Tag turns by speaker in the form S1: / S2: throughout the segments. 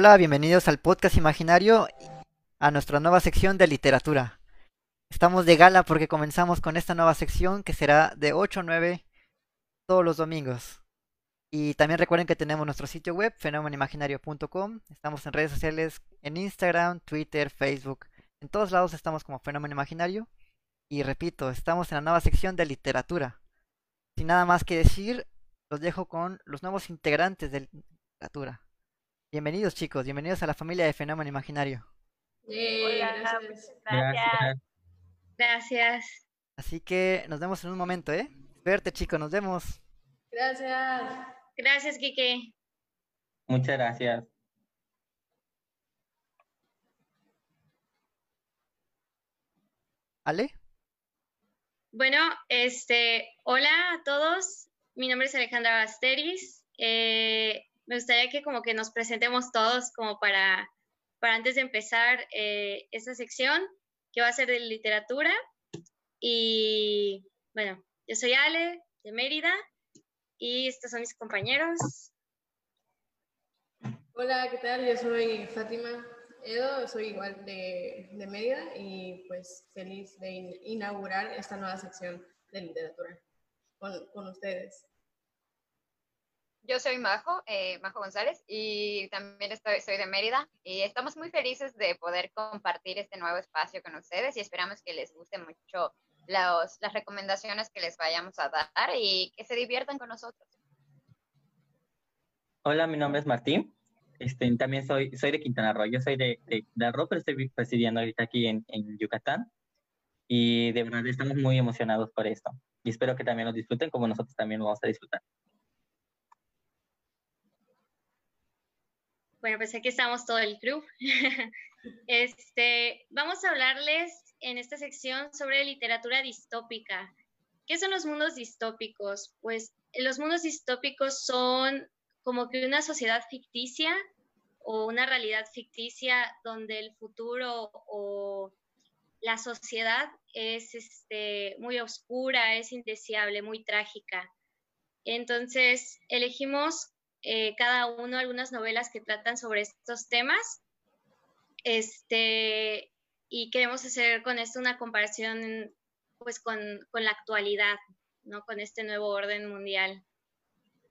S1: Hola, bienvenidos al podcast imaginario, a nuestra nueva sección de literatura. Estamos de gala porque comenzamos con esta nueva sección que será de 8 a 9 todos los domingos. Y también recuerden que tenemos nuestro sitio web, fenómenoimaginario.com. Estamos en redes sociales, en Instagram, Twitter, Facebook. En todos lados estamos como Fenómeno Imaginario. Y repito, estamos en la nueva sección de literatura. Sin nada más que decir, los dejo con los nuevos integrantes de literatura. Bienvenidos chicos, bienvenidos a la familia de Fenómeno Imaginario.
S2: gracias.
S3: Gracias.
S2: Gracias.
S1: Así que nos vemos en un momento, ¿eh? Verte chicos, nos vemos.
S4: Gracias.
S2: Gracias, Kike.
S3: Muchas gracias.
S1: ¿Ale?
S2: Bueno, este, hola a todos. Mi nombre es Alejandra Basteris. Eh, me gustaría que como que nos presentemos todos como para, para antes de empezar eh, esta sección que va a ser de literatura. Y bueno, yo soy Ale de Mérida y estos son mis compañeros.
S4: Hola, ¿qué tal? Yo soy Fátima Edo, soy igual de, de Mérida y pues feliz de in- inaugurar esta nueva sección de literatura con, con ustedes.
S5: Yo soy Majo, eh, Majo González, y también estoy, soy de Mérida. Y estamos muy felices de poder compartir este nuevo espacio con ustedes y esperamos que les guste mucho los- las recomendaciones que les vayamos a dar y que se diviertan con nosotros.
S3: Hola, mi nombre es Martín. Este, también soy, soy de Quintana Roo. Yo soy de, de Roo, pero estoy residiendo ahorita aquí en, en Yucatán. Y de verdad estamos muy emocionados por esto. Y espero que también lo disfruten como nosotros también lo vamos a disfrutar.
S2: Bueno, pues aquí estamos todo el crew. Este, vamos a hablarles en esta sección sobre literatura distópica. ¿Qué son los mundos distópicos? Pues los mundos distópicos son como que una sociedad ficticia o una realidad ficticia donde el futuro o la sociedad es este, muy oscura, es indeseable, muy trágica. Entonces, elegimos eh, cada uno algunas novelas que tratan sobre estos temas. Este, y queremos hacer con esto una comparación pues con, con la actualidad, ¿no? Con este nuevo orden mundial.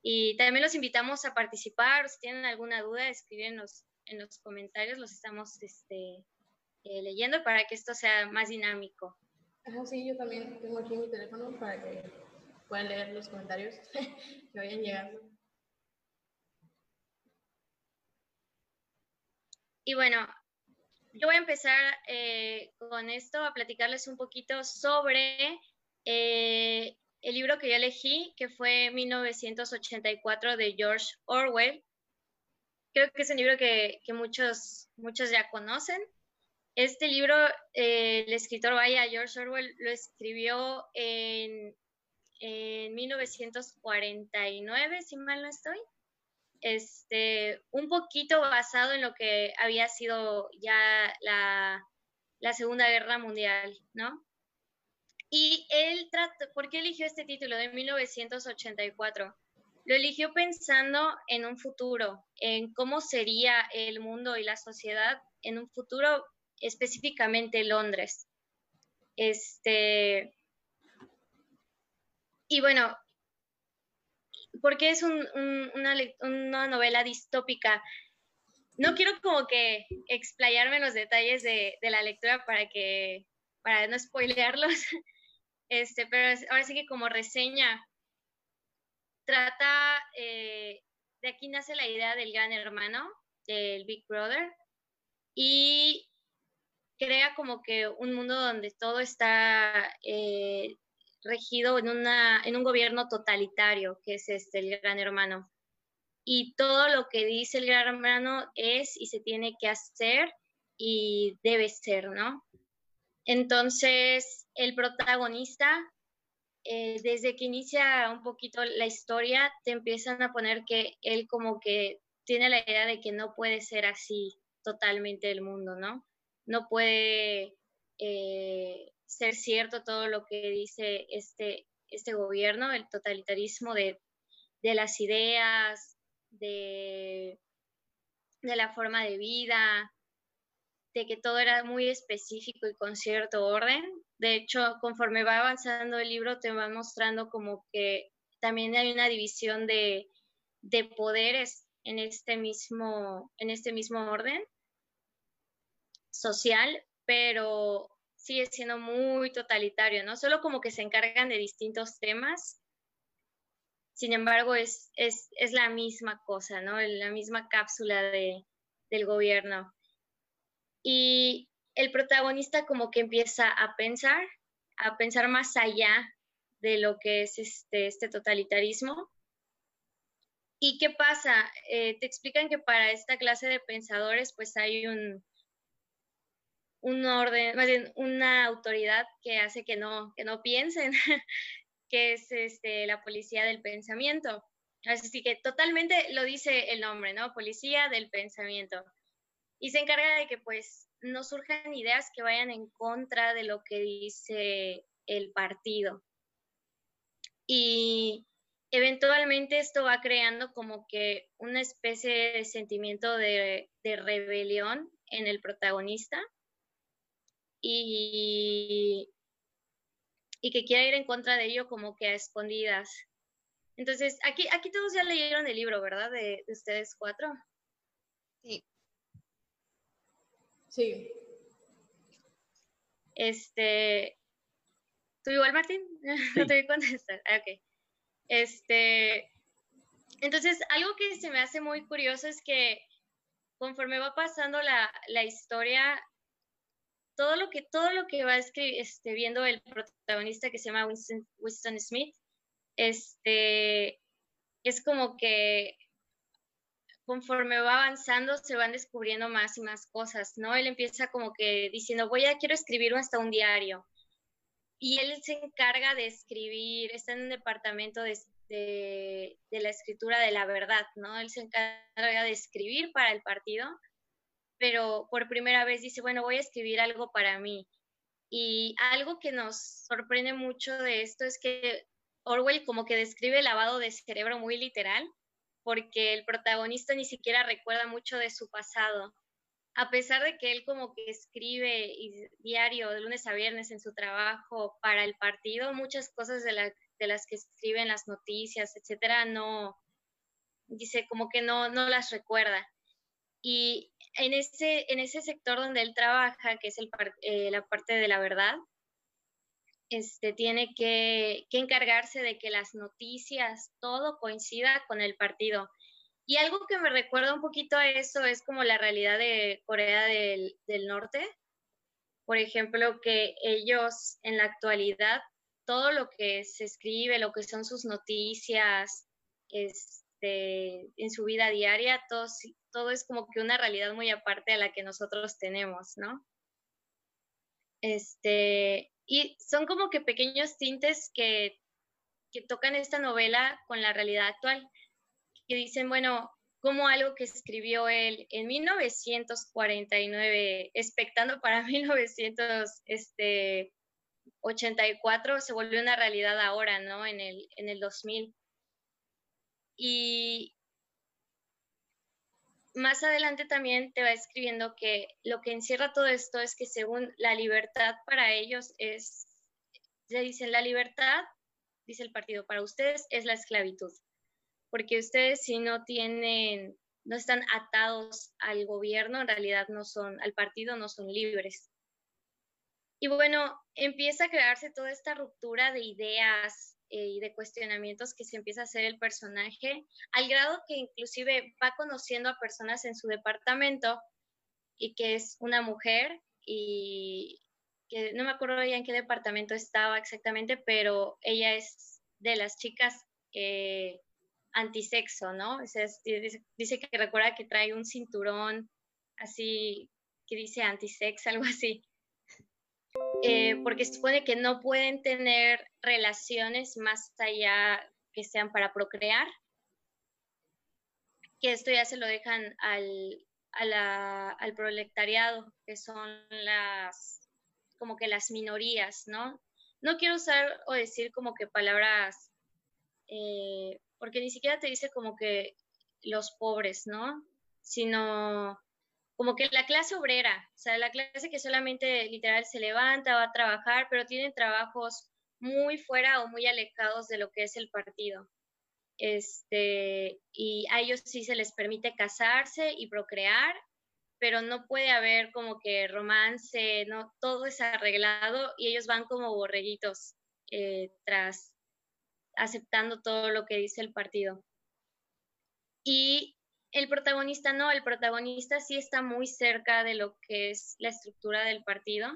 S2: Y también los invitamos a participar, si tienen alguna duda, escriben en los, en los comentarios, los estamos este, eh, leyendo para que esto sea más dinámico.
S4: Ajá, sí, yo también tengo aquí mi teléfono para que puedan leer los comentarios que vayan llegando.
S2: Y bueno, yo voy a empezar eh, con esto, a platicarles un poquito sobre eh, el libro que yo elegí, que fue 1984 de George Orwell. Creo que es un libro que, que muchos, muchos ya conocen. Este libro, eh, el escritor, vaya, George Orwell, lo escribió en, en 1949, si mal no estoy este, un poquito basado en lo que había sido ya la, la Segunda Guerra Mundial, ¿no? Y él trató, ¿por qué eligió este título de 1984? Lo eligió pensando en un futuro, en cómo sería el mundo y la sociedad en un futuro, específicamente Londres. Este, y bueno, porque es un, un, una, novela distópica. No quiero como que explayarme los detalles de, de, la lectura para que para no spoilearlos, este, pero ahora sí que como reseña trata, eh, de aquí nace la idea del gran hermano, del Big Brother, y crea como que un mundo donde todo está eh, regido en, una, en un gobierno totalitario, que es este, el Gran Hermano. Y todo lo que dice el Gran Hermano es y se tiene que hacer y debe ser, ¿no? Entonces, el protagonista, eh, desde que inicia un poquito la historia, te empiezan a poner que él como que tiene la idea de que no puede ser así totalmente el mundo, ¿no? No puede eh, ser cierto todo lo que dice este, este gobierno, el totalitarismo de, de las ideas, de, de la forma de vida, de que todo era muy específico y con cierto orden. De hecho, conforme va avanzando el libro, te va mostrando como que también hay una división de, de poderes en este mismo, en este mismo orden social, pero sigue siendo muy totalitario, ¿no? Solo como que se encargan de distintos temas. Sin embargo, es, es, es la misma cosa, ¿no? La misma cápsula de, del gobierno. Y el protagonista como que empieza a pensar, a pensar más allá de lo que es este, este totalitarismo. ¿Y qué pasa? Eh, te explican que para esta clase de pensadores pues hay un, un orden, más bien una autoridad que hace que no, que no piensen, que es este, la policía del pensamiento. Así que totalmente lo dice el nombre, ¿no? Policía del pensamiento. Y se encarga de que pues no surjan ideas que vayan en contra de lo que dice el partido. Y eventualmente esto va creando como que una especie de sentimiento de, de rebelión en el protagonista y, y que quiera ir en contra de ello como que a escondidas. Entonces, aquí, aquí todos ya leyeron el libro, ¿verdad? De, ustedes cuatro.
S5: Sí.
S4: Sí.
S2: Este, ¿tú igual, Martín? no te voy a contestar. Ah, ok. Este, entonces, algo que se me hace muy curioso es que conforme va pasando la, la historia, todo lo que, todo lo que va este, viendo el protagonista que se llama Winston, Smith, este, es como que conforme va avanzando se van descubriendo más y más cosas, ¿no? Él empieza como que diciendo, voy a, quiero escribir hasta un diario. Y él se encarga de escribir, está en un departamento de, de, de la escritura de la verdad, ¿no? Él se encarga de escribir para el partido pero por primera vez dice, bueno, voy a escribir algo para mí. Y algo que nos sorprende mucho de esto es que Orwell como que describe el lavado de cerebro muy literal, porque el protagonista ni siquiera recuerda mucho de su pasado. A pesar de que él como que escribe diario de lunes a viernes en su trabajo para el partido, muchas cosas de, de las que escribe en las noticias, etcétera, no, dice como que no, no las recuerda. Y en ese, en ese sector donde él trabaja, que es el, eh, la parte de la verdad, este, tiene que, que, encargarse de que las noticias, todo coincida con el partido. Y algo que me recuerda un poquito a eso es como la realidad de Corea del, del Norte. Por ejemplo, que ellos en la actualidad, todo lo que se escribe, lo que son sus noticias, este, en su vida diaria, todo, todo es como que una realidad muy aparte a la que nosotros tenemos, ¿no? Este, y son como que pequeños tintes que, que tocan esta novela con la realidad actual, que dicen, bueno, como algo que escribió él en 1949, expectando para 1984, se volvió una realidad ahora, ¿no? En el, en el 2000. Y, más adelante también te va escribiendo que lo que encierra todo esto es que según la libertad para ellos es, se dicen, la libertad, dice el partido, para ustedes es la esclavitud, porque ustedes si no tienen, no están atados al gobierno, en realidad no son, al partido no son libres. Y bueno, empieza a crearse toda esta ruptura de ideas, eh, y de cuestionamientos que se empieza a hacer el personaje, al grado que inclusive va conociendo a personas en su departamento y que es una mujer y que no me acuerdo ya en qué departamento estaba exactamente, pero ella es de las chicas eh, antisexo, ¿no? dice, dice, que recuerda que trae un cinturón así que dice antisex, algo así. Eh, porque supone que no pueden tener relaciones más allá que sean para procrear, que esto ya se lo dejan al, al proletariado, que son las, como que las minorías, ¿no? No quiero usar o decir como que palabras, eh, porque ni siquiera te dice como que los pobres, ¿no? sino como que la clase obrera, o sea, la clase que solamente literal se levanta, va a trabajar, pero tienen trabajos muy fuera o muy alejados de lo que es el partido. Este, y a ellos sí se les permite casarse y procrear, pero no puede haber como que romance, no, todo es arreglado y ellos van como borreguitos eh, tras aceptando todo lo que dice el partido. Y el protagonista no, el protagonista sí está muy cerca de lo que es la estructura del partido.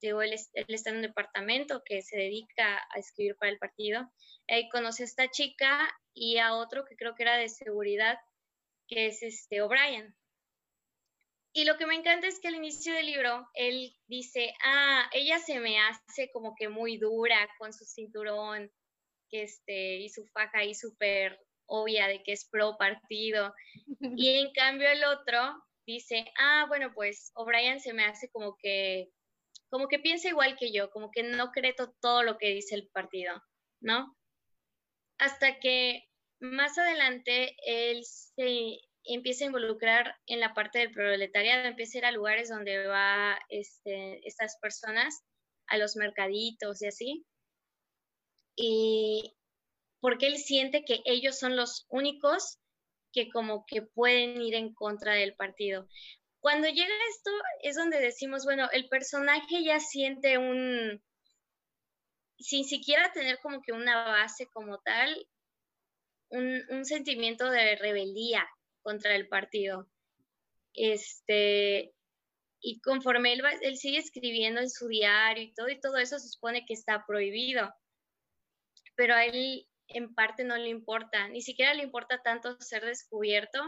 S2: Digo, él, está en un departamento que se dedica a escribir para el partido. Ahí conoce a esta chica y a otro que creo que era de seguridad, que es este O'Brien. Y lo que me encanta es que al inicio del libro él dice, ah, ella se me hace como que muy dura con su cinturón que este, y su faja ahí súper obvia de que es pro partido. Y en cambio el otro dice, ah, bueno, pues O'Brien se me hace como que, como que piensa igual que yo, como que no cree todo lo que dice el partido, ¿no? Hasta que más adelante él se empieza a involucrar en la parte del proletariado, empieza a ir a lugares donde va este, estas personas, a los mercaditos y así. Y, porque él siente que ellos son los únicos que como que pueden ir en contra del partido. Cuando llega esto es donde decimos, bueno, el personaje ya siente un, sin siquiera tener como que una base como tal, un, sentimiento de rebeldía contra el partido. Este, y conforme él, él sigue escribiendo en su diario y todo, y todo eso se supone que está prohibido. Pero él en parte no le importa, ni siquiera le importa tanto ser descubierto.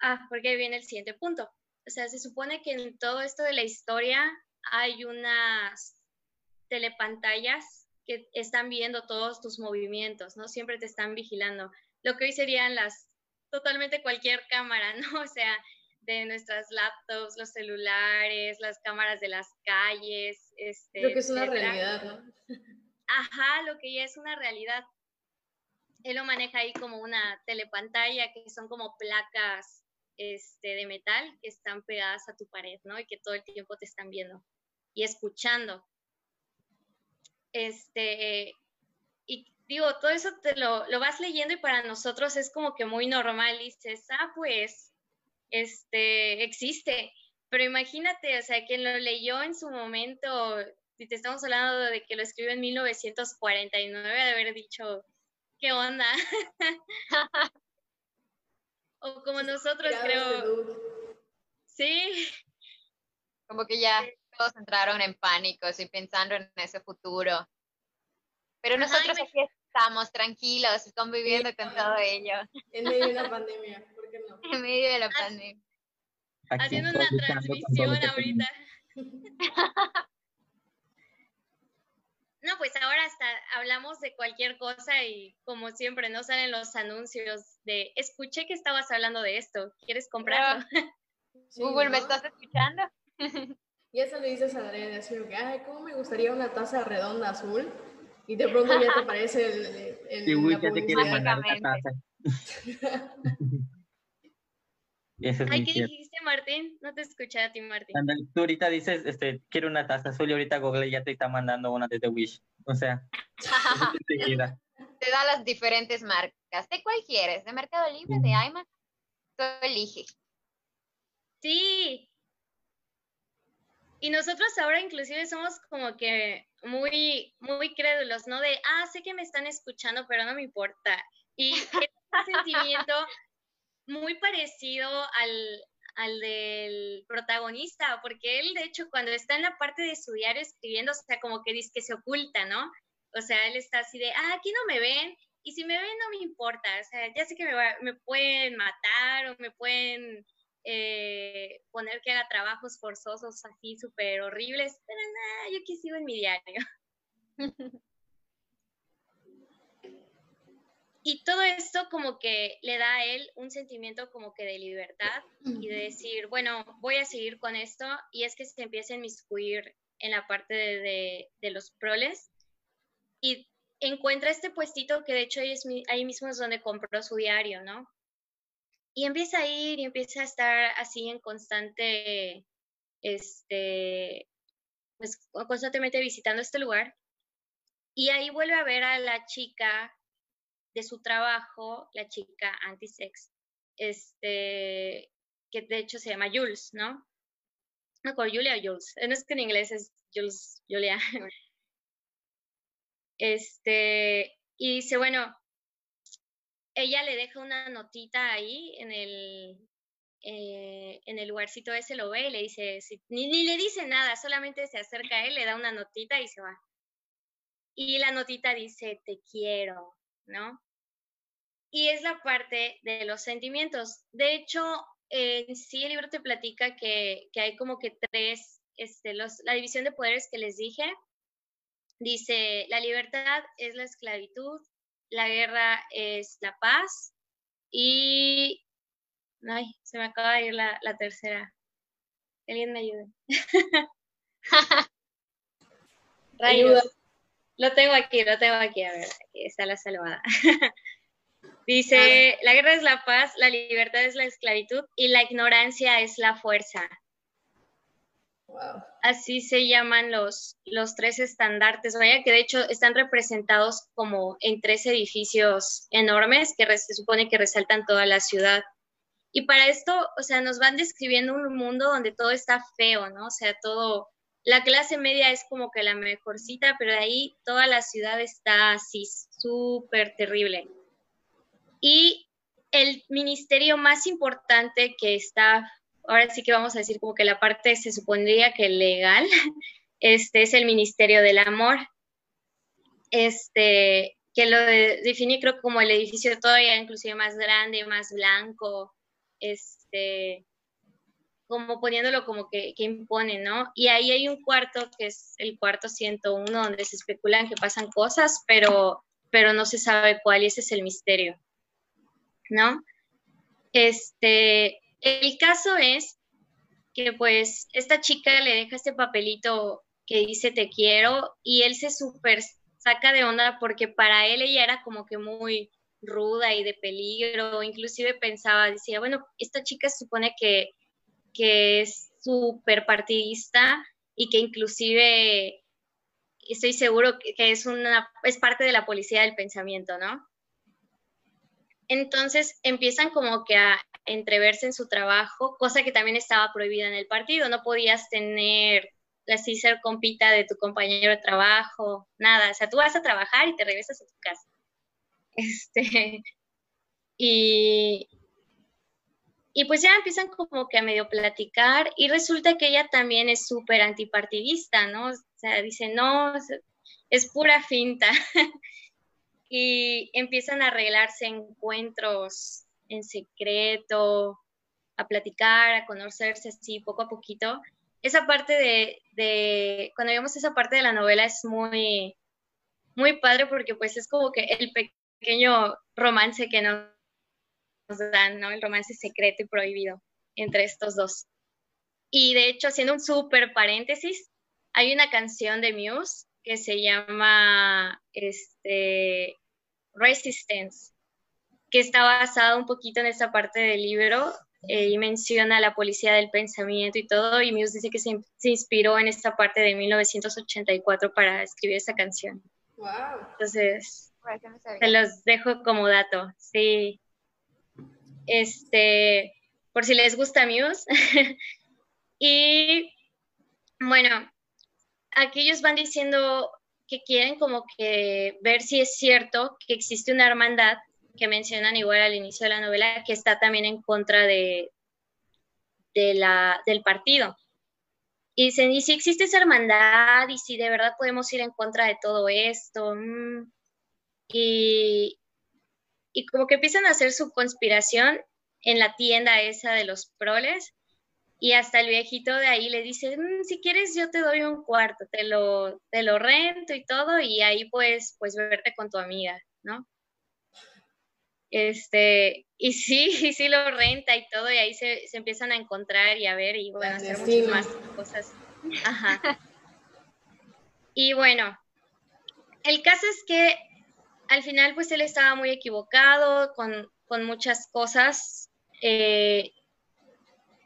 S2: Ah, porque viene el siguiente punto. O sea, se supone que en todo esto de la historia hay unas telepantallas que están viendo todos tus movimientos, ¿no? Siempre te están vigilando. Lo que hoy serían las, totalmente cualquier cámara, ¿no? O sea, de nuestras laptops, los celulares, las cámaras de las calles. Este,
S4: Creo que es una realidad, ¿no?
S2: Ajá, lo que ya es una realidad. Él lo maneja ahí como una telepantalla, que son como placas este, de metal que están pegadas a tu pared, ¿no? Y que todo el tiempo te están viendo y escuchando. Este, y digo, todo eso te lo, lo vas leyendo y para nosotros es como que muy normal. Y dices, ah, pues, este, existe. Pero imagínate, o sea, quien lo leyó en su momento si te estamos hablando de que lo escribió en 1949, de haber dicho, ¿qué onda? o como nosotros, creo. Sí.
S5: Como que ya todos entraron en pánico, y pensando en ese futuro. Pero nosotros aquí estamos tranquilos, conviviendo con todo ello.
S4: En medio de la pandemia, ¿por qué no?
S5: En medio de la pandemia.
S2: Haciendo una transmisión ahorita. No, pues ahora hasta hablamos de cualquier cosa y como siempre no salen los anuncios de escuché que estabas hablando de esto, ¿quieres comprarlo?
S5: Google, ¿me estás escuchando?
S4: y eso le dices a Adrián, así que, ay, ¿cómo me gustaría una taza redonda azul? Y de pronto ya te aparece el, el,
S3: sí, ya te quiere mandar una taza.
S2: Ay, ¿qué dijiste, Martín? No te escuché a ti, Martín.
S3: tú ahorita dices, este, quiero una taza azul y ahorita Google ya te está mandando una desde Wish. O sea,
S5: te da las diferentes marcas. ¿De cuál quieres? ¿De Mercado Libre? ¿De iMac? Tú eliges.
S2: Sí. Y nosotros ahora inclusive somos como que muy, muy crédulos, ¿no? De, ah, sé que me están escuchando, pero no me importa. Y ese sentimiento muy parecido al, al del protagonista, porque él, de hecho, cuando está en la parte de su diario escribiendo, o sea, como que dice que se oculta, ¿no? O sea, él está así de, ah, aquí no me ven, y si me ven no me importa, o sea, ya sé que me, me pueden matar o me pueden eh, poner que haga trabajos forzosos así súper horribles, pero nada, yo aquí sigo en mi diario. Y todo esto como que le da a él un sentimiento como que de libertad y de decir, bueno, voy a seguir con esto y es que se empieza a inmiscuir en la parte de, de, los proles y encuentra este puestito que de hecho ahí, es, ahí mismo es donde compró su diario, ¿no? y empieza a ir y empieza a estar así en constante, este, pues constantemente visitando este lugar. Y ahí vuelve a ver a la chica de su trabajo, la chica anti-sex, este, que de hecho se llama Jules, ¿no? No, con Julia o Jules. No es que en inglés es Jules, Julia. Este, y dice, bueno, ella le deja una notita ahí en el, eh, en el lugarcito ese, lo ve y le dice, ni, ni le dice nada, solamente se acerca a él, le da una notita y se va. Y la notita dice, te quiero, ¿no? Y es la parte de los sentimientos. De hecho, en sí el libro te platica que, que hay como que tres, este, los, la división de poderes que les dije, Dice, la libertad es la esclavitud, la guerra es la paz y... Ay, se me acaba de ir la, la tercera. Alguien me ayude. Rayos. Lo tengo aquí, lo tengo aquí, a ver, aquí está la salvada. Dice, la guerra es la paz, la libertad es la esclavitud y la ignorancia es la fuerza. Así se llaman los, los tres estandartes, vaya que de hecho están representados como en tres edificios enormes que se supone que resaltan toda la ciudad. Y para esto, o sea, nos van describiendo un mundo donde todo está feo, ¿no? O sea, todo, la clase media es como que la mejorcita, pero de ahí toda la ciudad está así súper terrible. Y el ministerio más importante que está ahora sí que vamos a decir como que la parte se supondría que legal, este es el Ministerio del Amor, este, que lo definí creo como el edificio todavía inclusive más grande, más blanco, este, como poniéndolo como que, que, impone, ¿no? Y ahí hay un cuarto que es el cuarto 101 donde se especulan que pasan cosas, pero, pero no se sabe cuál y ese es el misterio, ¿no? Este, el caso es que pues esta chica le deja este papelito que dice te quiero y él se súper saca de onda porque para él ella era como que muy ruda y de peligro, inclusive pensaba, decía, bueno, esta chica supone que, que es súper partidista y que inclusive estoy seguro que es una es parte de la policía del pensamiento, ¿no? Entonces empiezan como que a entreverse en su trabajo, cosa que también estaba prohibida en el partido. No podías tener así ser compita de tu compañero de trabajo, nada. O sea, tú vas a trabajar y te regresas a tu casa. Este, y, y pues ya empiezan como que a medio platicar y resulta que ella también es súper antipartidista, ¿no? O sea, dice, no, es pura finta. y empiezan a arreglarse encuentros en secreto, a platicar, a conocerse así poco a poquito. Esa parte de, de, cuando vemos esa parte de la novela es muy, muy padre porque pues es como que el pequeño romance que nos dan, ¿no? El romance secreto y prohibido entre estos dos. Y de hecho, haciendo un súper paréntesis, hay una canción de Muse que se llama este, Resistance, que está basada un poquito en esa parte del libro eh, y menciona la policía del pensamiento y todo, y Muse dice que se, inspiró en esta parte de 1984 para escribir esa canción.
S4: Wow.
S2: Entonces, se los dejo como dato, sí. Este, por si les gusta Muse. y bueno, aquí ellos van diciendo que quieren como que ver si es cierto que existe una hermandad que mencionan igual al inicio de la novela que está también en contra de, de la, del partido. Y dicen, ¿y si existe esa hermandad? ¿Y si de verdad podemos ir en contra de todo esto? Mm. Y, y como que empiezan a hacer su conspiración en la tienda esa de los proles y hasta el viejito de ahí le dice, mm, si quieres yo te doy un cuarto, te lo, te lo rento y todo, y ahí puedes pues verte con tu amiga, ¿no? Este, y sí, y sí lo renta y todo, y ahí se, se empiezan a encontrar y a ver, y bueno, hacer muchas más cosas. Ajá. Y bueno, el caso es que al final pues él estaba muy equivocado con, con muchas cosas Eh,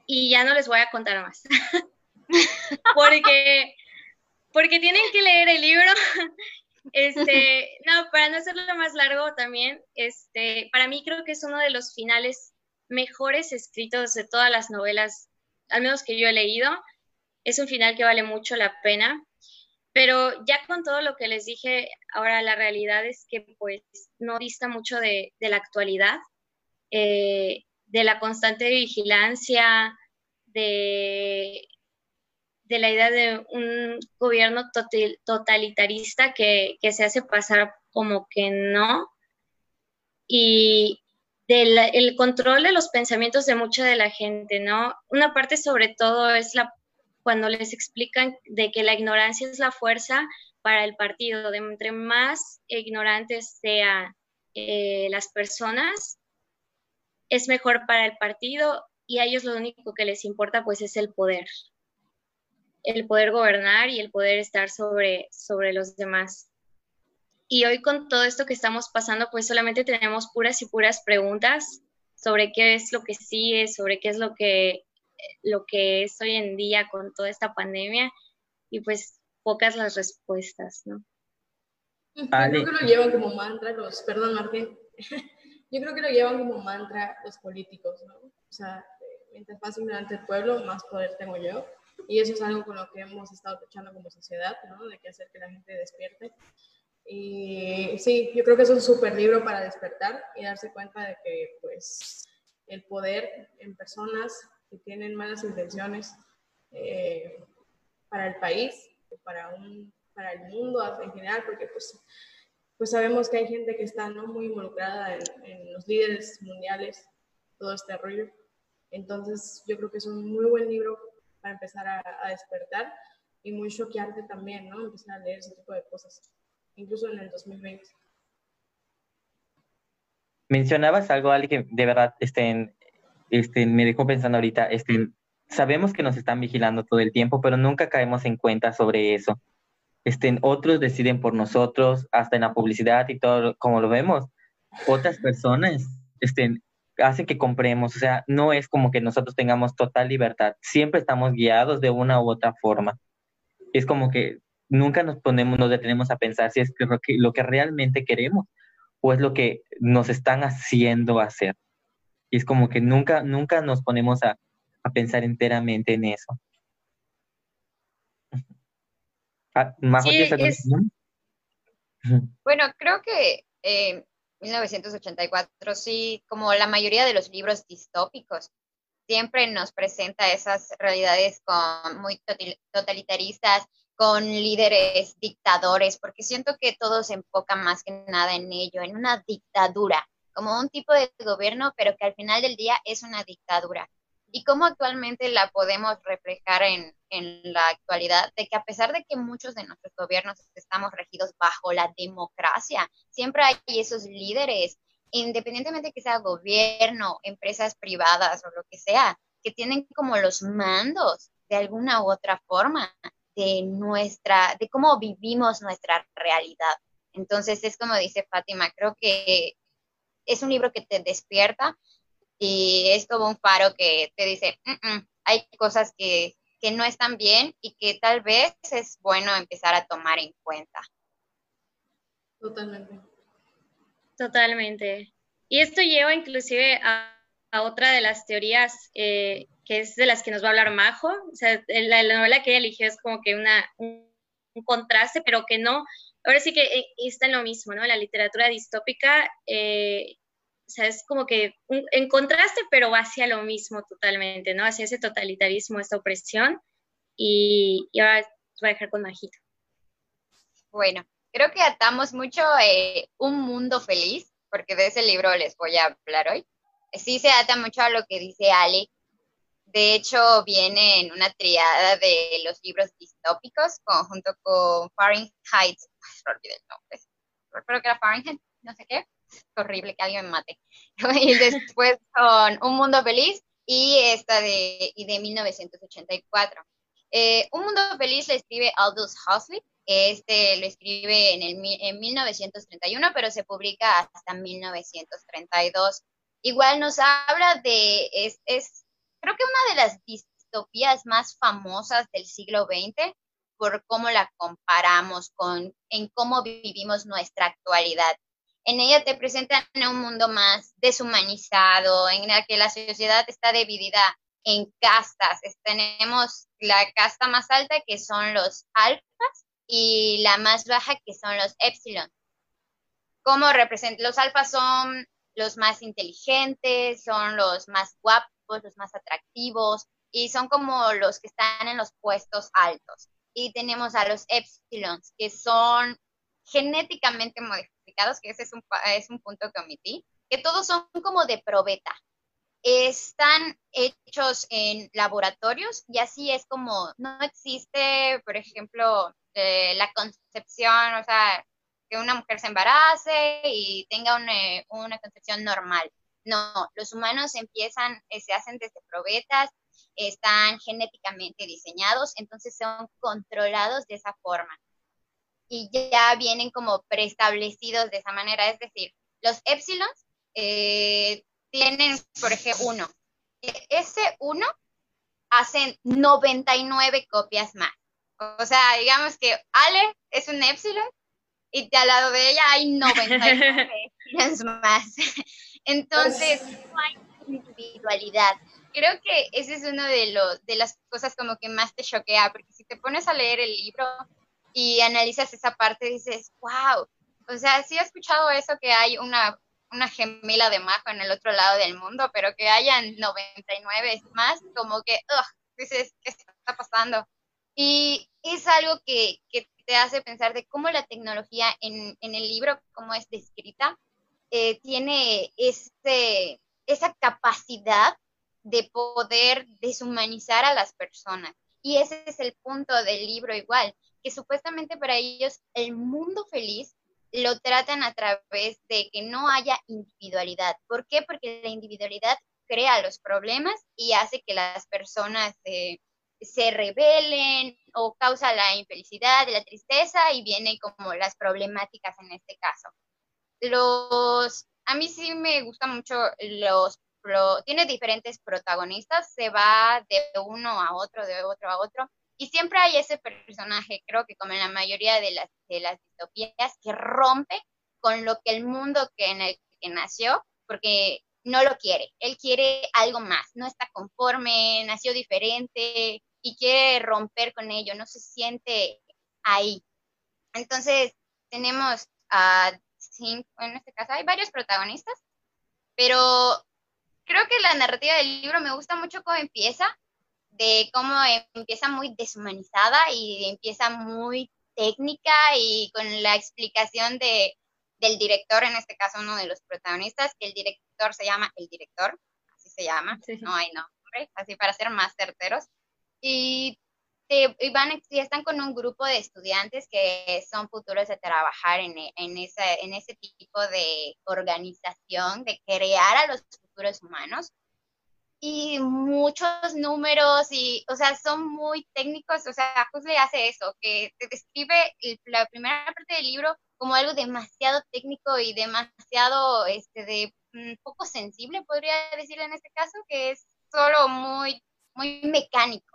S2: y ya no les voy a contar más. porque, porque tienen que leer el libro. Este, no, para no hacerlo más largo también, este, para mí creo que es uno de los finales mejores escritos de todas las novelas, al menos que yo he leído. Es un final que vale mucho la pena. Pero ya con todo lo que les dije, ahora la realidad es que pues no dista mucho de, la actualidad, eh, de la constante vigilancia, de, la idea de un gobierno totalitarista que, se hace pasar como que no, y del control de los pensamientos de mucha de la gente, ¿no? Una parte sobre todo es la cuando les explican de que la ignorancia es la fuerza para el partido, de entre más ignorantes sean eh, las personas, es mejor para el partido y a ellos lo único que les importa pues es el poder, el poder gobernar y el poder estar sobre, sobre los demás. Y hoy con todo esto que estamos pasando, pues solamente tenemos puras y puras preguntas sobre qué es lo que sigue, sobre qué es lo que lo que es hoy en día con toda esta pandemia y pues pocas las respuestas, ¿no?
S4: Yo creo que lo llevan como mantra los, perdón Martín, yo creo que lo llevan como mantra los políticos, ¿no? O sea, mientras más ignorante el pueblo, más poder tengo yo. Y eso es algo con lo que hemos estado luchando como sociedad, ¿no? De que hacer que la gente despierte. Y sí, yo creo que es un súper libro para despertar y darse cuenta de que, pues, el poder en personas tienen malas intenciones eh, para el país, para, un, para el mundo en general, porque pues, pues sabemos que hay gente que está ¿no? muy involucrada en, los líderes mundiales, todo este rollo. Entonces yo creo que es un muy buen libro para empezar a, despertar y muy choqueante también, ¿no? Empezar a leer ese tipo de cosas, incluso en el 2020.
S3: Mencionabas algo, Ali, que de verdad estén este, me dejó pensando ahorita, este, sabemos que nos están vigilando todo el tiempo, pero nunca caemos en cuenta sobre eso. Este, otros deciden por nosotros, hasta en la publicidad y todo, como lo vemos. Otras personas este, hacen que compremos, o sea, no es como que nosotros tengamos total libertad, siempre estamos guiados de una u otra forma. Es como que nunca nos ponemos, nos detenemos a pensar si es lo que, lo que realmente queremos o es lo que nos están haciendo hacer. Y es como que nunca, nunca nos ponemos a, pensar enteramente en eso.
S5: Ah, bueno, creo que eh, 1984 sí, como la mayoría de los libros distópicos, siempre nos presenta esas realidades con, muy totalitaristas, con líderes dictadores, porque siento que todo se enfoca más que nada en ello, en una dictadura como un tipo de gobierno, pero que al final del día es una dictadura. Y cómo actualmente la podemos reflejar en, la actualidad, de que a pesar de que muchos de nuestros gobiernos estamos regidos bajo la democracia, siempre hay esos líderes, independientemente que sea gobierno, empresas privadas o lo que sea, que tienen como los mandos de alguna u otra forma de nuestra, de cómo vivimos nuestra realidad. Entonces es como dice Fátima, creo que es un libro que te despierta y es como un faro que te dice, mm, mm, hay cosas que, que no están bien y que tal vez es bueno empezar a tomar en cuenta.
S4: Totalmente.
S2: Totalmente. Y esto lleva inclusive a, otra de las teorías eh, que es de las que nos va a hablar Majo. O sea, la, novela que ella eligió es como que una, un, contraste, pero que no, ahora sí que eh, está en lo mismo, ¿no? La literatura distópica, eh, o sea, es como que en contraste, pero va hacia lo mismo totalmente, ¿no? Hacia ese totalitarismo, esta opresión. Y, y ahora voy a dejar con Majito.
S5: Bueno, creo que atamos mucho eh, Un Mundo Feliz, porque de ese libro les voy a hablar hoy. Sí se ata mucho a lo que dice Ale, de hecho, viene en una triada de los libros distópicos, junto con Fahrenheit, no olvidé el nombre, creo que era Fahrenheit, no sé qué, horrible que alguien me mate. y después con Un Mundo Feliz y esta de, y de 1984. Eh, Un Mundo Feliz le escribe Aldous Huxley, este lo escribe en, el, en 1931, pero se publica hasta 1932. igual nos habla de, es, es creo que una de las distopías más famosas del siglo XX por cómo la comparamos con en cómo vivimos nuestra actualidad. En ella te presentan un mundo más deshumanizado, en el que la sociedad está dividida en castas. Tenemos la casta más alta que son los alfas y la más baja que son los epsilon. ¿Cómo representan? Los alfas son los más inteligentes, son los más guapos, los más atractivos y son como los que están en los puestos altos. Y tenemos a los epsilons, que son genéticamente modificados, que ese es un, es un punto que omití, que todos son como de probeta. Están hechos en laboratorios y así es como no existe, por ejemplo, eh, la concepción, o sea, que una mujer se embarace y tenga una, una concepción normal. No, los humanos empiezan, eh, se hacen desde probetas, están genéticamente diseñados, entonces son controlados de esa forma. Y ya vienen como preestablecidos de esa manera, es decir, los épsilons eh, tienen, por ejemplo, uno. Ese uno hacen 99 copias más. O sea, digamos que Ale es un epsilon y al lado de ella hay 99 épsilons más. Entonces, no hay individualidad. Creo que ese es uno de, los, de las cosas como que más te choquea, porque si te pones a leer el libro y analizas esa parte, dices, wow, o sea, sí he escuchado eso que hay una, una gemela de Majo en el otro lado del mundo, pero que hayan 99 más, como que, dices, ¿qué está pasando? Y es algo que, que te hace pensar de cómo la tecnología en, en el libro, cómo es descrita, eh, tiene ese, esa capacidad de poder deshumanizar a las personas. Y ese es el punto del libro igual, que supuestamente para ellos el mundo feliz lo tratan a través de que no haya individualidad. ¿Por qué? Porque la individualidad crea los problemas y hace que las personas se rebelen o causa la infelicidad, la tristeza y vienen como las problemáticas en este caso los, a mí sí me gustan mucho los, tiene diferentes protagonistas, se va de uno a otro, de otro a otro, y siempre hay ese personaje, creo que como en la mayoría de las, de las distopías, que rompe con lo que el mundo que en el que nació, porque no lo quiere, él quiere algo más, no está conforme, nació diferente y quiere romper con ello, no se siente ahí. Entonces, tenemos a en este caso hay varios protagonistas, pero creo que la narrativa del libro me gusta mucho cómo empieza, de cómo empieza muy deshumanizada y empieza muy técnica y con la explicación de, del director, en este caso uno de los protagonistas, que el director se llama el director, así se llama, no hay nombre, así para ser más certeros. Y y van, están con un grupo de estudiantes que son futuros de trabajar en, en, ese, en ese tipo de organización, de crear a los futuros humanos. Y muchos números, y, o sea, son muy técnicos. O sea, Huxley hace eso, que te describe la primera parte del libro como algo demasiado técnico y demasiado, este, de mm, poco sensible, podría decir en este caso, que es solo muy, muy mecánico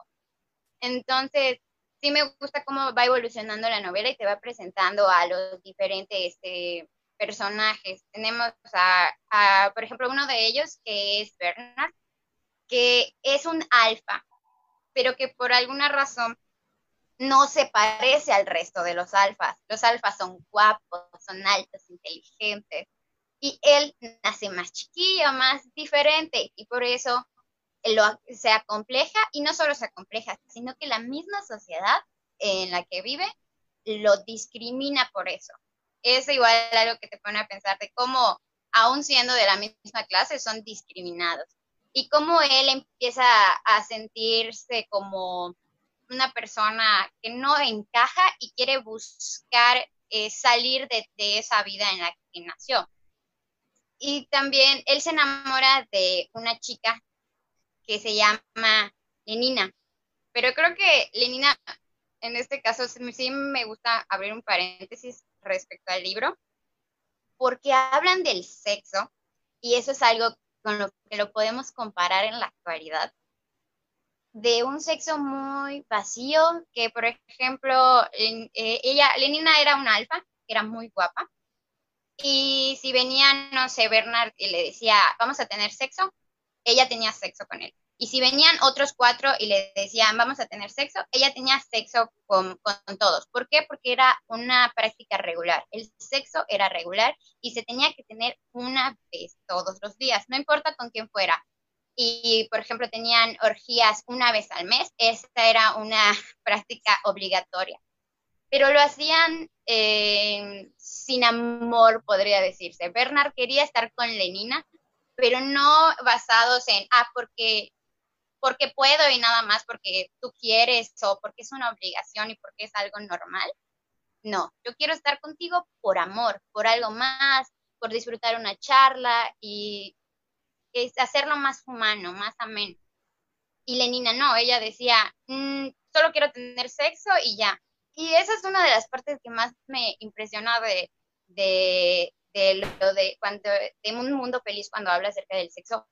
S5: entonces, sí me gusta cómo va evolucionando la novela y te va presentando a los diferentes este, personajes. Tenemos a, por ejemplo, uno de ellos que es Bernard, que es un alfa, pero que por alguna razón no se parece al resto de los alfas. Los alfas son guapos, son altos, inteligentes. Y él nace más chiquillo, más diferente, y por eso lo, se acompleja y no solo se acompleja, sino que la misma sociedad en la que vive lo discrimina por eso. Es igual algo que te pone a pensar de cómo, aún siendo de la misma clase, son discriminados. Y cómo él empieza a sentirse como una persona que no encaja y quiere buscar eh, salir de, de esa vida en la que nació. Y también él se enamora de una chica que se llama Lenina. Pero creo que Lenina, en este caso, sí me gusta abrir un paréntesis respecto al libro, porque hablan del sexo y eso es algo con lo que lo podemos comparar en la actualidad, de un sexo muy vacío, que por ejemplo, eh, ella, Lenina era un alfa, era muy guapa, y si venía, no sé, Bernard y le decía, vamos a tener sexo, ella tenía sexo con él. Y si venían otros cuatro y le decían, vamos a tener sexo, ella tenía sexo con, con, todos. ¿Por qué? Porque era una práctica regular. El sexo era regular y se tenía que tener una vez todos los días, no importa con quién fuera. Y, por ejemplo, tenían orgías una vez al mes. Esta era una práctica obligatoria. Pero lo hacían eh, sin amor, podría decirse. Bernard quería estar con Lenina, pero no basados en, ah, porque porque puedo y nada más porque tú quieres o porque es una obligación y porque es algo normal. No, yo quiero estar contigo por amor, por algo más, por disfrutar una charla y es hacerlo más humano, más ameno. Y Lenina no, ella decía, mm, solo quiero tener sexo y ya. Y esa es una de las partes que más me impresiona de, de, de cuando de un mundo feliz cuando habla acerca del sexo,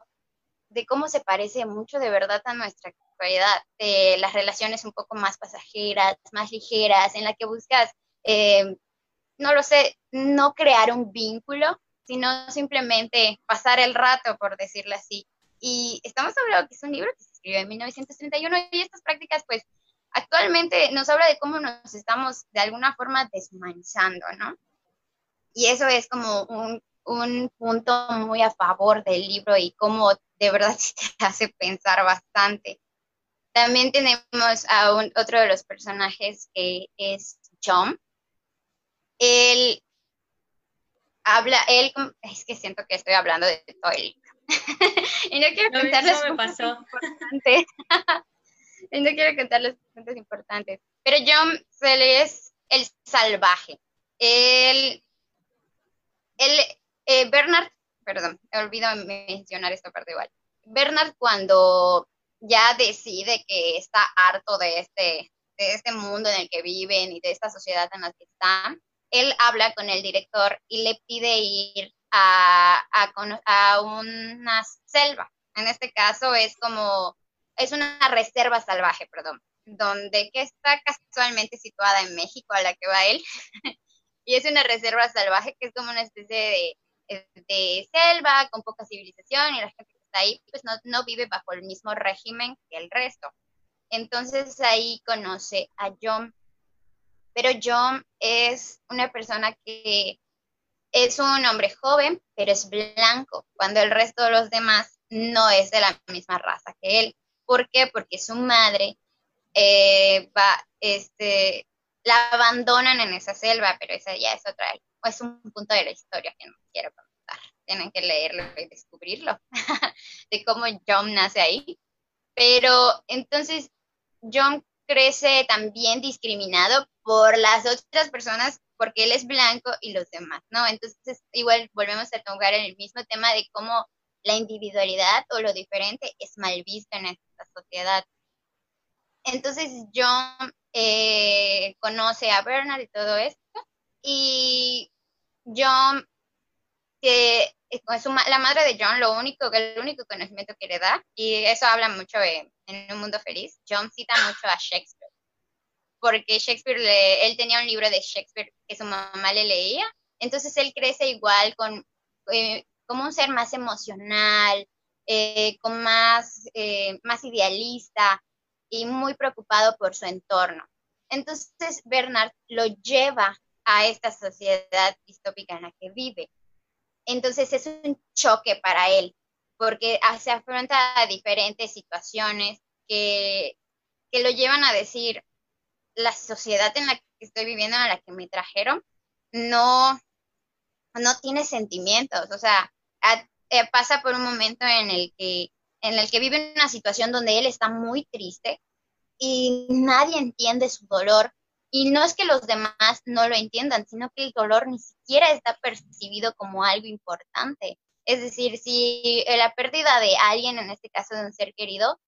S5: de cómo se parece mucho de verdad a nuestra actualidad, de las relaciones un poco más pasajeras, más ligeras, en la que buscas, eh, no lo sé, no crear un vínculo, sino simplemente pasar el rato, por decirlo así. Y estamos hablando que es un libro que se escribió en 1931 y estas prácticas, pues, actualmente nos habla de cómo nos estamos de alguna forma desmanchando, ¿no? Y eso es como un, un punto muy a favor del libro y cómo de verdad te hace pensar bastante. También tenemos a otro de los personajes que es John. Él habla, él, es que siento que estoy hablando de todo el libro. y no quiero contarles
S2: me pasó.
S5: importantes. y no quiero contarles cosas importantes. Pero John se le es el salvaje. Él, él eh, Bernard perdón, he olvidado mencionar esta parte igual. Bernard cuando ya decide que está harto de este, de este mundo en el que viven y de esta sociedad en la que están, él habla con el director y le pide ir a, a, una selva. En este caso es como, es una reserva salvaje, perdón, donde que está casualmente situada en México a la que va él. y es una reserva salvaje que es como una especie de de selva, con poca civilización, y la gente que está ahí pues no, vive bajo el mismo régimen que el resto. Entonces ahí conoce a John, pero John es una persona que es un hombre joven, pero es blanco, cuando el resto de los demás no es de la misma raza que él. ¿Por qué? Porque su madre eh, va, este, la abandonan en esa selva, pero esa ya es otra es un punto de la historia que no quiero contar. Tienen que leerlo y descubrirlo, de cómo John nace ahí. Pero entonces John crece también discriminado por las otras personas porque él es blanco y los demás, ¿no? Entonces igual volvemos a tocar el mismo tema de cómo la individualidad o lo diferente es mal visto en esta sociedad. Entonces John eh, conoce a Bernard y todo esto, y John, que es la madre de John, lo único, el único conocimiento que le da, y eso habla mucho en, Un Mundo Feliz, John cita mucho a Shakespeare, porque Shakespeare, él tenía un libro de Shakespeare que su mamá le leía, entonces él crece igual con, eh, como un ser más emocional, eh, con más, eh, más idealista y muy preocupado por su entorno. Entonces Bernard lo lleva a esta sociedad distópica en la que vive. Entonces es un choque para él, porque se afronta a diferentes situaciones que, que lo llevan a decir, la sociedad en la que estoy viviendo, en la que me trajeron, no, no tiene sentimientos, o sea, eh, pasa por un momento en el que en el que vive una situación donde él está muy triste y nadie entiende su dolor, y no es que los demás no lo entiendan, sino que el dolor ni siquiera está percibido como algo importante. Es decir, si la pérdida de alguien, en este caso de un ser querido,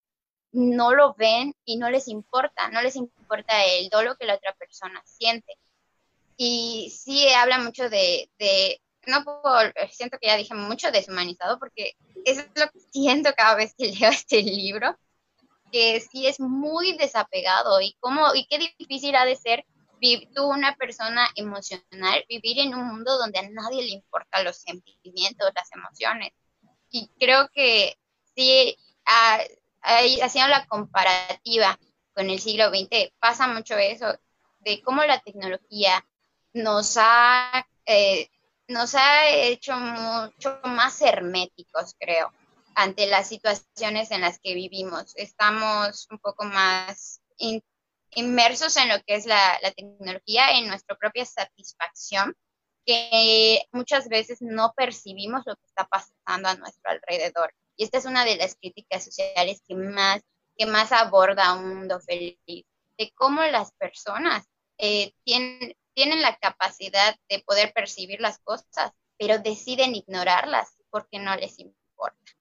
S5: no lo ven y no les importa, no les importa el dolor que la otra persona siente. Y sí habla mucho de, no puedo, siento que ya dije mucho deshumanizado porque eso es lo que siento cada vez que leo este libro, que sí es muy desapegado y cómo, y qué difícil ha de ser tú una persona emocional, vivir en un mundo donde a nadie le importan los sentimientos, las emociones. Y creo que sí, haciendo la comparativa con el siglo XX, pasa mucho eso, de cómo la tecnología nos ha, eh, nos ha hecho mucho más herméticos, creo, ante las situaciones en las que vivimos. Estamos un poco más inmersos en lo que es la, la tecnología, en nuestra propia satisfacción, que muchas veces no percibimos lo que está pasando a nuestro alrededor. Y esta es una de las críticas sociales que más, que más aborda un mundo feliz, de cómo las personas eh, tienen, tienen la capacidad de poder percibir las cosas, pero deciden ignorarlas porque no les importa.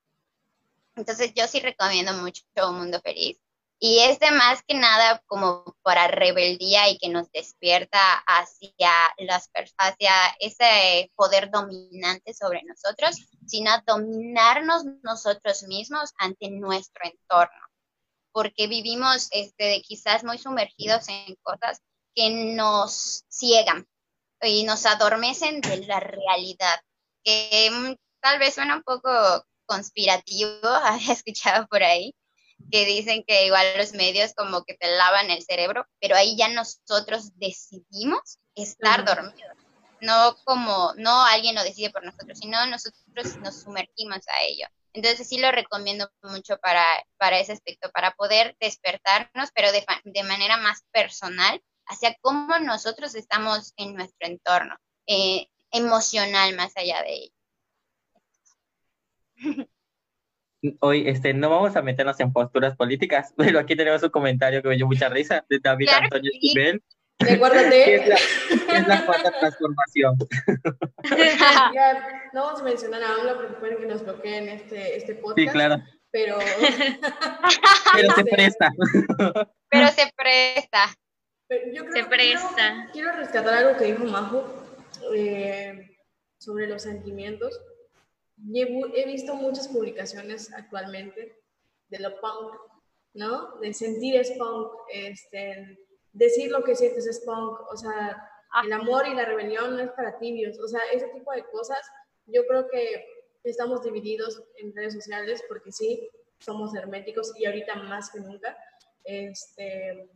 S5: Entonces yo sí recomiendo mucho Un Mundo Feliz. Y es de más que nada como para rebeldía y que nos despierta hacia, las, hacia ese poder dominante sobre nosotros, sino a dominarnos nosotros mismos ante nuestro entorno. Porque vivimos este, quizás muy sumergidos en cosas que nos ciegan y nos adormecen de la realidad, que mm, tal vez suena un poco conspirativo, había escuchado por ahí, que dicen que igual los medios como que te lavan el cerebro, pero ahí ya nosotros decidimos estar dormidos. No como, no alguien lo decide por nosotros, sino nosotros nos sumergimos a ello. Entonces sí lo recomiendo mucho para, para ese aspecto, para poder despertarnos, pero de, de manera más personal, hacia cómo nosotros estamos en nuestro entorno, eh, emocional más allá de ello.
S3: Hoy este, no vamos a meternos en posturas políticas, pero aquí tenemos un comentario que me dio mucha risa de David Antonio Esquivel.
S4: Recuérdate.
S3: es, la, es la cuarta transformación.
S4: no vamos a mencionar a AMLO porque pueden que nos bloqueen este, este podcast.
S3: Sí, claro.
S4: Pero,
S3: pero se presta.
S5: Pero se presta.
S4: yo creo se presta. Quiero, rescatar algo que dijo Majo eh, sobre los sentimientos he, visto muchas publicaciones actualmente de lo punk, ¿no? De sentir es punk, este, decir lo que sientes es punk, o sea, ah. el amor y la rebelión no es para tibios, o sea, ese tipo de cosas, yo creo que estamos divididos en redes sociales porque sí, somos herméticos y ahorita más que nunca, este,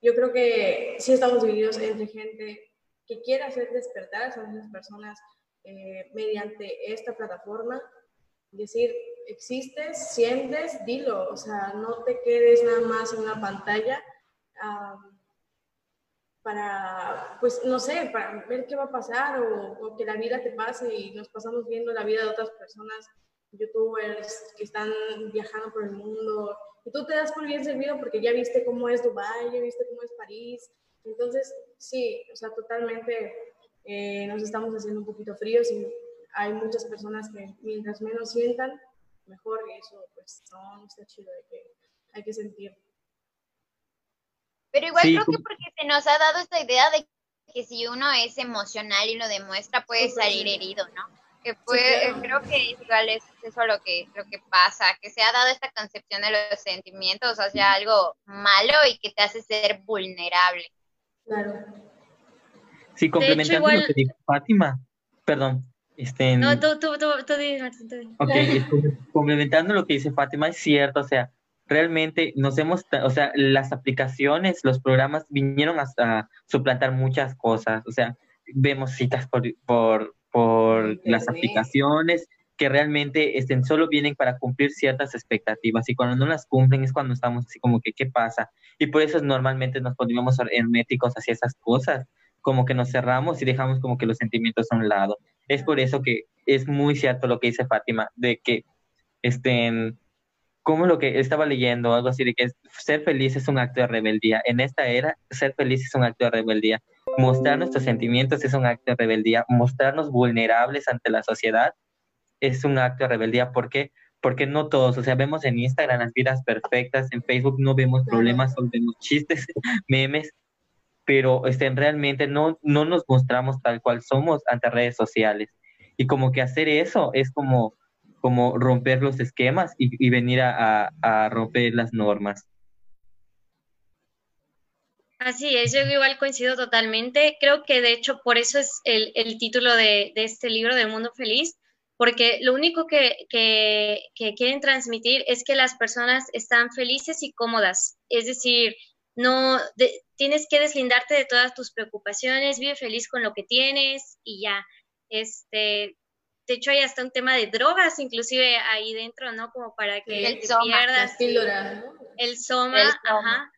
S4: yo creo que sí estamos divididos entre gente que quiere hacer despertar a esas personas eh, mediante esta plataforma, decir, existes, sientes, dilo, o sea, no te quedes nada más en una pantalla para, pues, no sé, para ver qué va a pasar o, o, que la vida te pase y nos pasamos viendo la vida de otras personas, youtubers que están viajando por el mundo. Y tú te das por bien servido porque ya viste cómo es Dubái, ya viste cómo es París, entonces, sí, o sea, totalmente eh, nos estamos haciendo un poquito fríos y hay muchas personas que mientras menos sientan, mejor y eso pues no, está chido, hay que, hay que sentir.
S5: Pero igual creo que porque se nos ha dado esta idea de que si uno es emocional y lo demuestra puede salir herido, ¿no? Que puede, creo que igual es eso lo que, lo que pasa, que se ha dado esta concepción de los sentimientos hacia algo malo y que te hace ser vulnerable.
S4: Claro.
S3: Sí, complementando lo que dijo Fátima, perdón. Este,
S2: no, tú, tú, tú, tú, Martín, tú
S3: Ok, complementando lo que dice Fátima, es cierto, o sea, realmente nos hemos, o sea, las aplicaciones, los programas vinieron a, suplantar muchas cosas, o sea, vemos citas por, por, por las aplicaciones que realmente estén, solo vienen para cumplir ciertas expectativas y cuando no las cumplen es cuando estamos así como que, ¿qué pasa? Y por eso normalmente nos ponemos herméticos hacia esas cosas, como que nos cerramos y dejamos como que los sentimientos a un lado. Es por eso que es muy cierto lo que dice Fátima, de que estén, como lo que estaba leyendo, algo así, de que ser feliz es un acto de rebeldía. En esta era, ser feliz es un acto de rebeldía. Mostrar nuestros sentimientos es un acto de rebeldía. Mostrarnos vulnerables ante la sociedad es un acto de rebeldía. ¿Por qué? Porque no todos, o sea, vemos en Instagram las vidas perfectas, en Facebook no vemos problemas, solo vemos chistes, memes, pero este, realmente no, no nos mostramos tal cual somos ante redes sociales. Y como que hacer eso es como, como romper los esquemas y, venir a, a, romper las normas.
S2: Así es, yo igual coincido totalmente. Creo que de hecho por eso es el, el título de, de, este libro, de Mundo Feliz, porque lo único que, que, que quieren transmitir es que las personas están felices y cómodas. Es decir, no tienes que deslindarte de todas tus preocupaciones, vive feliz con lo que tienes y ya. Este, de hecho hay hasta un tema de drogas inclusive ahí dentro, ¿no? Como para que
S4: el te pierdas.
S2: El soma, ajá.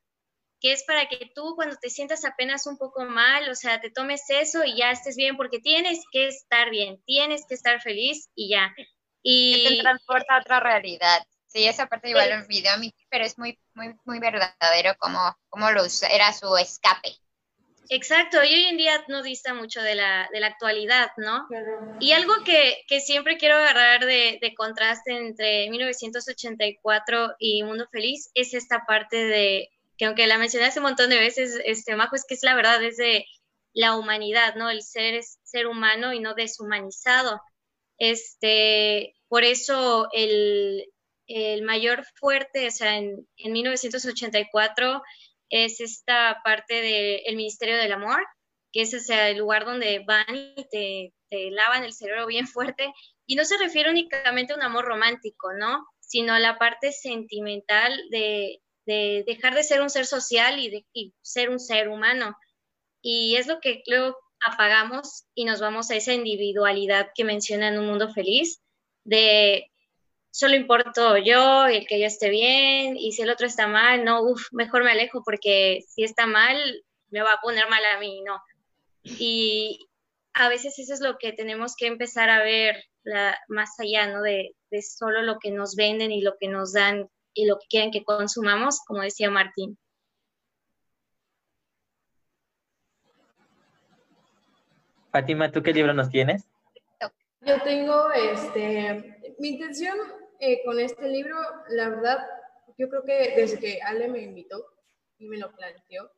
S2: Que es para que tú cuando te sientas apenas un poco mal, o sea, te tomes eso y ya estés bien, porque tienes que estar bien, tienes que estar feliz y ya. Y
S5: te transporta a otra realidad. Sí, esa parte igual lo olvidé a mí, pero es muy, muy, muy verdadero como, como lo era su escape.
S2: Exacto, y hoy en día no dista mucho de la, de la actualidad, ¿no? Y algo que, que, siempre quiero agarrar de, de, contraste entre 1984 y Mundo Feliz es esta parte de, que aunque la mencioné hace un montón de veces, este, Majo, es que es la verdad, es de la humanidad, ¿no? El ser es ser humano y no deshumanizado. Este, por eso el, el mayor fuerte, o sea, en, en 1984 es esta parte del Ministerio del Amor, que es sea, el lugar donde van y te, lavan el cerebro bien fuerte. Y no se refiere únicamente a un amor romántico, ¿no? Sino a la parte sentimental de, de dejar de ser un ser social y, de, y ser un ser humano. Y es lo que luego apagamos y nos vamos a esa individualidad que menciona en un mundo feliz, de solo importo yo y el que yo esté bien, y si el otro está mal, no, uff, mejor me alejo porque si está mal, me va a poner mal a mí, no. Y a veces eso es lo que tenemos que empezar a ver más allá, ¿no? De, de solo lo que nos venden y lo que nos dan y lo que quieren que consumamos, como decía Martín.
S3: Fátima, ¿tú qué libro nos tienes?
S4: Yo tengo, este, mi intención eh, con este libro, la verdad, yo creo que desde que Ale me invitó y me lo planteó,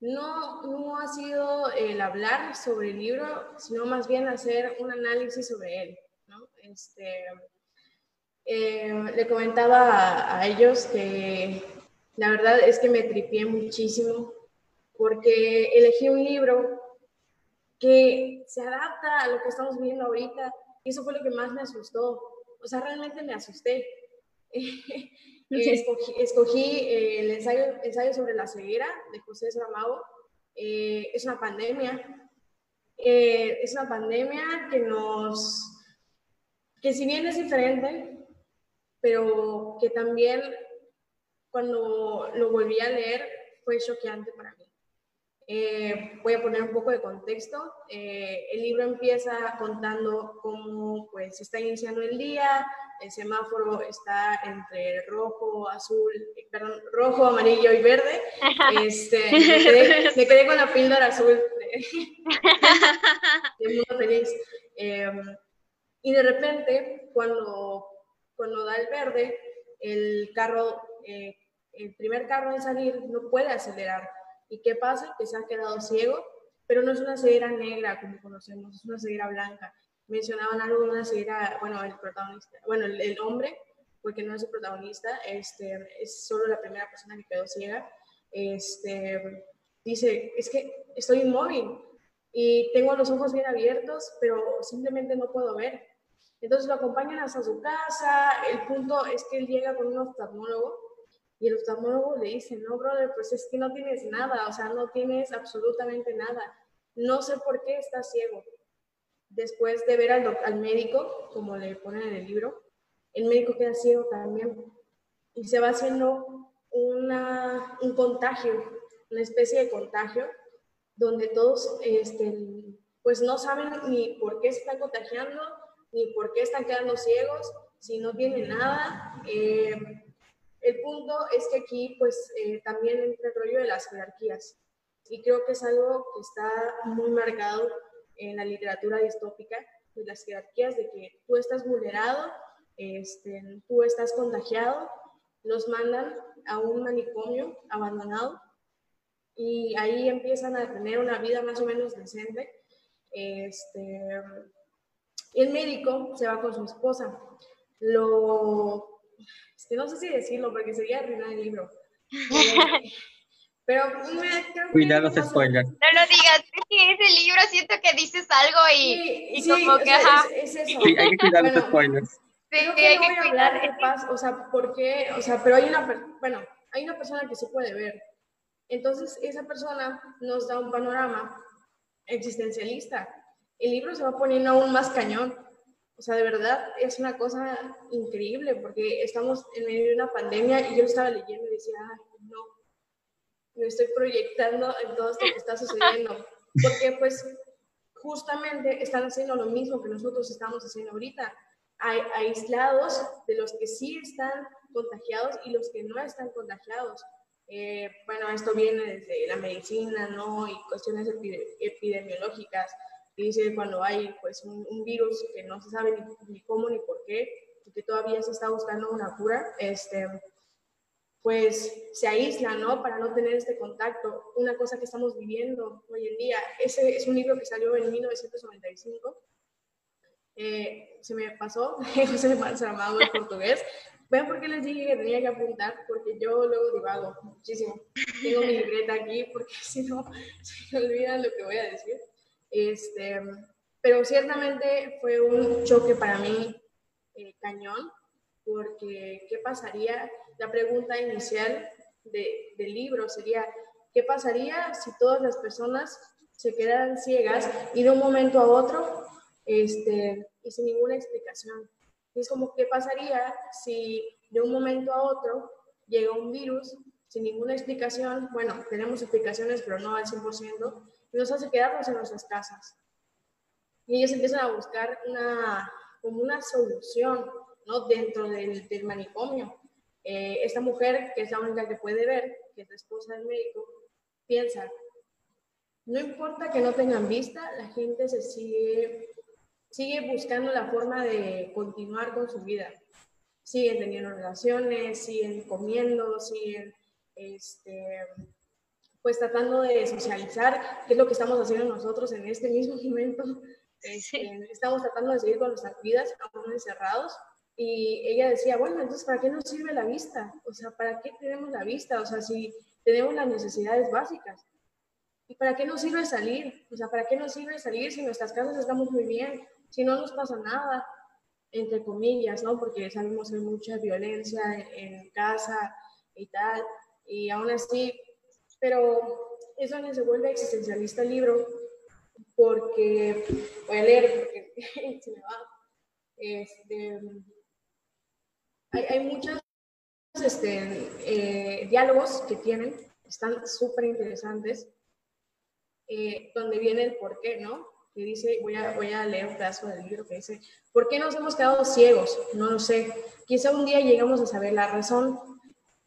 S4: no, no ha sido el hablar sobre el libro, sino más bien hacer un análisis sobre él. Este, eh, le comentaba a, a, ellos que la verdad es que me tripié muchísimo porque elegí un libro que se adapta a lo que estamos viendo ahorita y eso fue lo que más me asustó o sea, realmente me asusté. escogí, eh, el ensayo, ensayo, sobre la ceguera de José Saramago. Eh, es una pandemia. Eh, es una pandemia que nos, que si bien es diferente, pero que también cuando lo volví a leer fue choqueante para mí. Voy a poner un poco de contexto. el libro empieza contando cómo pues, está iniciando el día, el semáforo está entre rojo, azul, perdón, rojo, amarillo y verde. Este, me, quedé, con la píldora azul de, mundo feliz. Em, y de repente, cuando, cuando da el verde, el carro, eh, el primer carro en salir no puede acelerar. ¿Y qué pasa? Que se ha quedado ciego, pero no es una ceguera negra como conocemos, es una ceguera blanca mencionaban algo de una ceguera, bueno, el protagonista, bueno, el, hombre, porque no es el protagonista, este, es solo la primera persona que quedó ciega, este, dice, es que estoy inmóvil y tengo los ojos bien abiertos, pero simplemente no puedo ver. Entonces lo acompañan hasta su casa, el punto es que él llega con un oftalmólogo y el oftalmólogo le dice, no, brother, pues es que no tienes nada, o sea, no tienes absolutamente nada. No sé por qué estás ciego después de ver al, al médico, como le ponen en el libro, el médico queda ciego también y se va haciendo una, un contagio, una especie de contagio, donde todos este, pues no saben ni por qué se están contagiando, ni por qué están quedando ciegos, si no tienen nada. Eh, el punto es que aquí pues eh, también entra el rollo de las jerarquías y creo que es algo que está muy marcado en la literatura distópica, de las jerarquías, de que tú estás vulnerado, este, tú estás contagiado, los mandan a un manicomio abandonado y ahí empiezan a tener una vida más o menos decente. Este, el médico se va con su esposa. Lo, no sé si decirlo porque sería arruinar el libro. Pero creo
S3: Cuidado los spoilers.
S5: No lo digas, es que ese libro siento que dices algo y, y como que,
S4: ajá. Es, eso.
S3: Sí, hay que cuidar los spoilers.
S5: Sí,
S4: Creo
S5: hay
S4: no
S5: que
S4: voy a
S5: cuidar.
S4: hablar de paz, o sea, porque, o sea, pero hay una, bueno, hay una persona que se puede ver. Entonces, esa persona nos da un panorama existencialista. El libro se va poniendo aún más cañón. O sea, de verdad es una cosa increíble porque estamos en medio de una pandemia y yo estaba leyendo y decía, ay, no, me estoy proyectando en todo esto que está sucediendo. Porque pues justamente están haciendo lo mismo que nosotros estamos haciendo ahorita. Hay aislados de los que sí están contagiados y los que no están contagiados. Eh, bueno, esto viene desde la medicina, ¿no? Y cuestiones epide- epidemiológicas. Dice cuando hay pues un, virus que no se sabe ni, cómo ni por qué, y que todavía se está buscando una cura, este, pues se aísla, ¿no? Para no tener este contacto. Una cosa que estamos viviendo hoy en día. Ese es un libro que salió en 1995. Eh, se me pasó, José Saramago en portugués. Vean por qué les dije que tenía que apuntar, porque yo luego divago muchísimo. Tengo mi libreta aquí, porque si no, se me olvida lo que voy a decir. Este, pero ciertamente fue un choque para mí eh, cañón, porque ¿qué pasaría? La pregunta inicial de, del libro sería, ¿qué pasaría si todas las personas se quedaran ciegas y de un momento a otro este, y sin ninguna explicación? Es como, ¿qué pasaría si de un momento a otro llega un virus sin ninguna explicación? Bueno, tenemos explicaciones, pero no al 100%, y nos hace quedarnos en nuestras casas. Y ellos empiezan a buscar una, como una solución ¿no? dentro del, del manicomio. Eh, esta mujer, que es la única que puede ver, que es la esposa del médico, piensa, no importa que no tengan vista, la gente se sigue, sigue buscando la forma de continuar con su vida. Siguen teniendo relaciones, siguen comiendo, siguen este, pues tratando de socializar, que es lo que estamos haciendo nosotros en este mismo momento. Este, estamos tratando de seguir con nuestras vidas, aún encerrados, y ella decía, bueno, entonces, ¿para qué nos sirve la vista? O sea, ¿para qué tenemos la vista? O sea, si tenemos las necesidades básicas. ¿Y para qué nos sirve salir? O sea, ¿para qué nos sirve salir si en nuestras casas estamos muy bien? Si no nos pasa nada, entre comillas, ¿no? Porque sabemos que hay mucha violencia en, en casa y tal. Y aún así, pero es donde se vuelve existencialista el libro, porque voy a leer, porque se me va. Este, hay, hay muchos este, eh, diálogos que tienen, están súper interesantes, eh, donde viene el por qué, ¿no? Que dice, voy a, voy a leer un pedazo del libro que dice, ¿por qué nos hemos quedado ciegos? No lo sé. Quizá un día llegamos a saber la razón.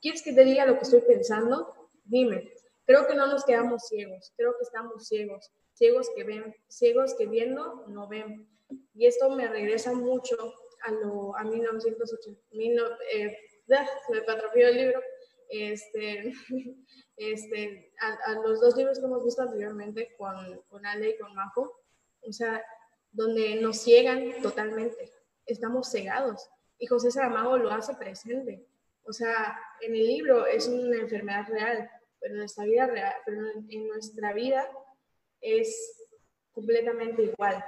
S4: ¿Quieres que te diga lo que estoy pensando? Dime. Creo que no nos quedamos ciegos, creo que estamos ciegos, ciegos que ven, ciegos que viendo no ven. Y esto me regresa mucho a lo a 1980, mil eh, ah, me patropió el libro, este, este, a, a los dos libros que hemos visto anteriormente con, con Ale y con Majo, o sea, donde nos ciegan totalmente, estamos cegados. Y José Saramago lo hace presente. O sea, en el libro es una enfermedad real, pero en nuestra vida real, pero en, nuestra vida es completamente igual,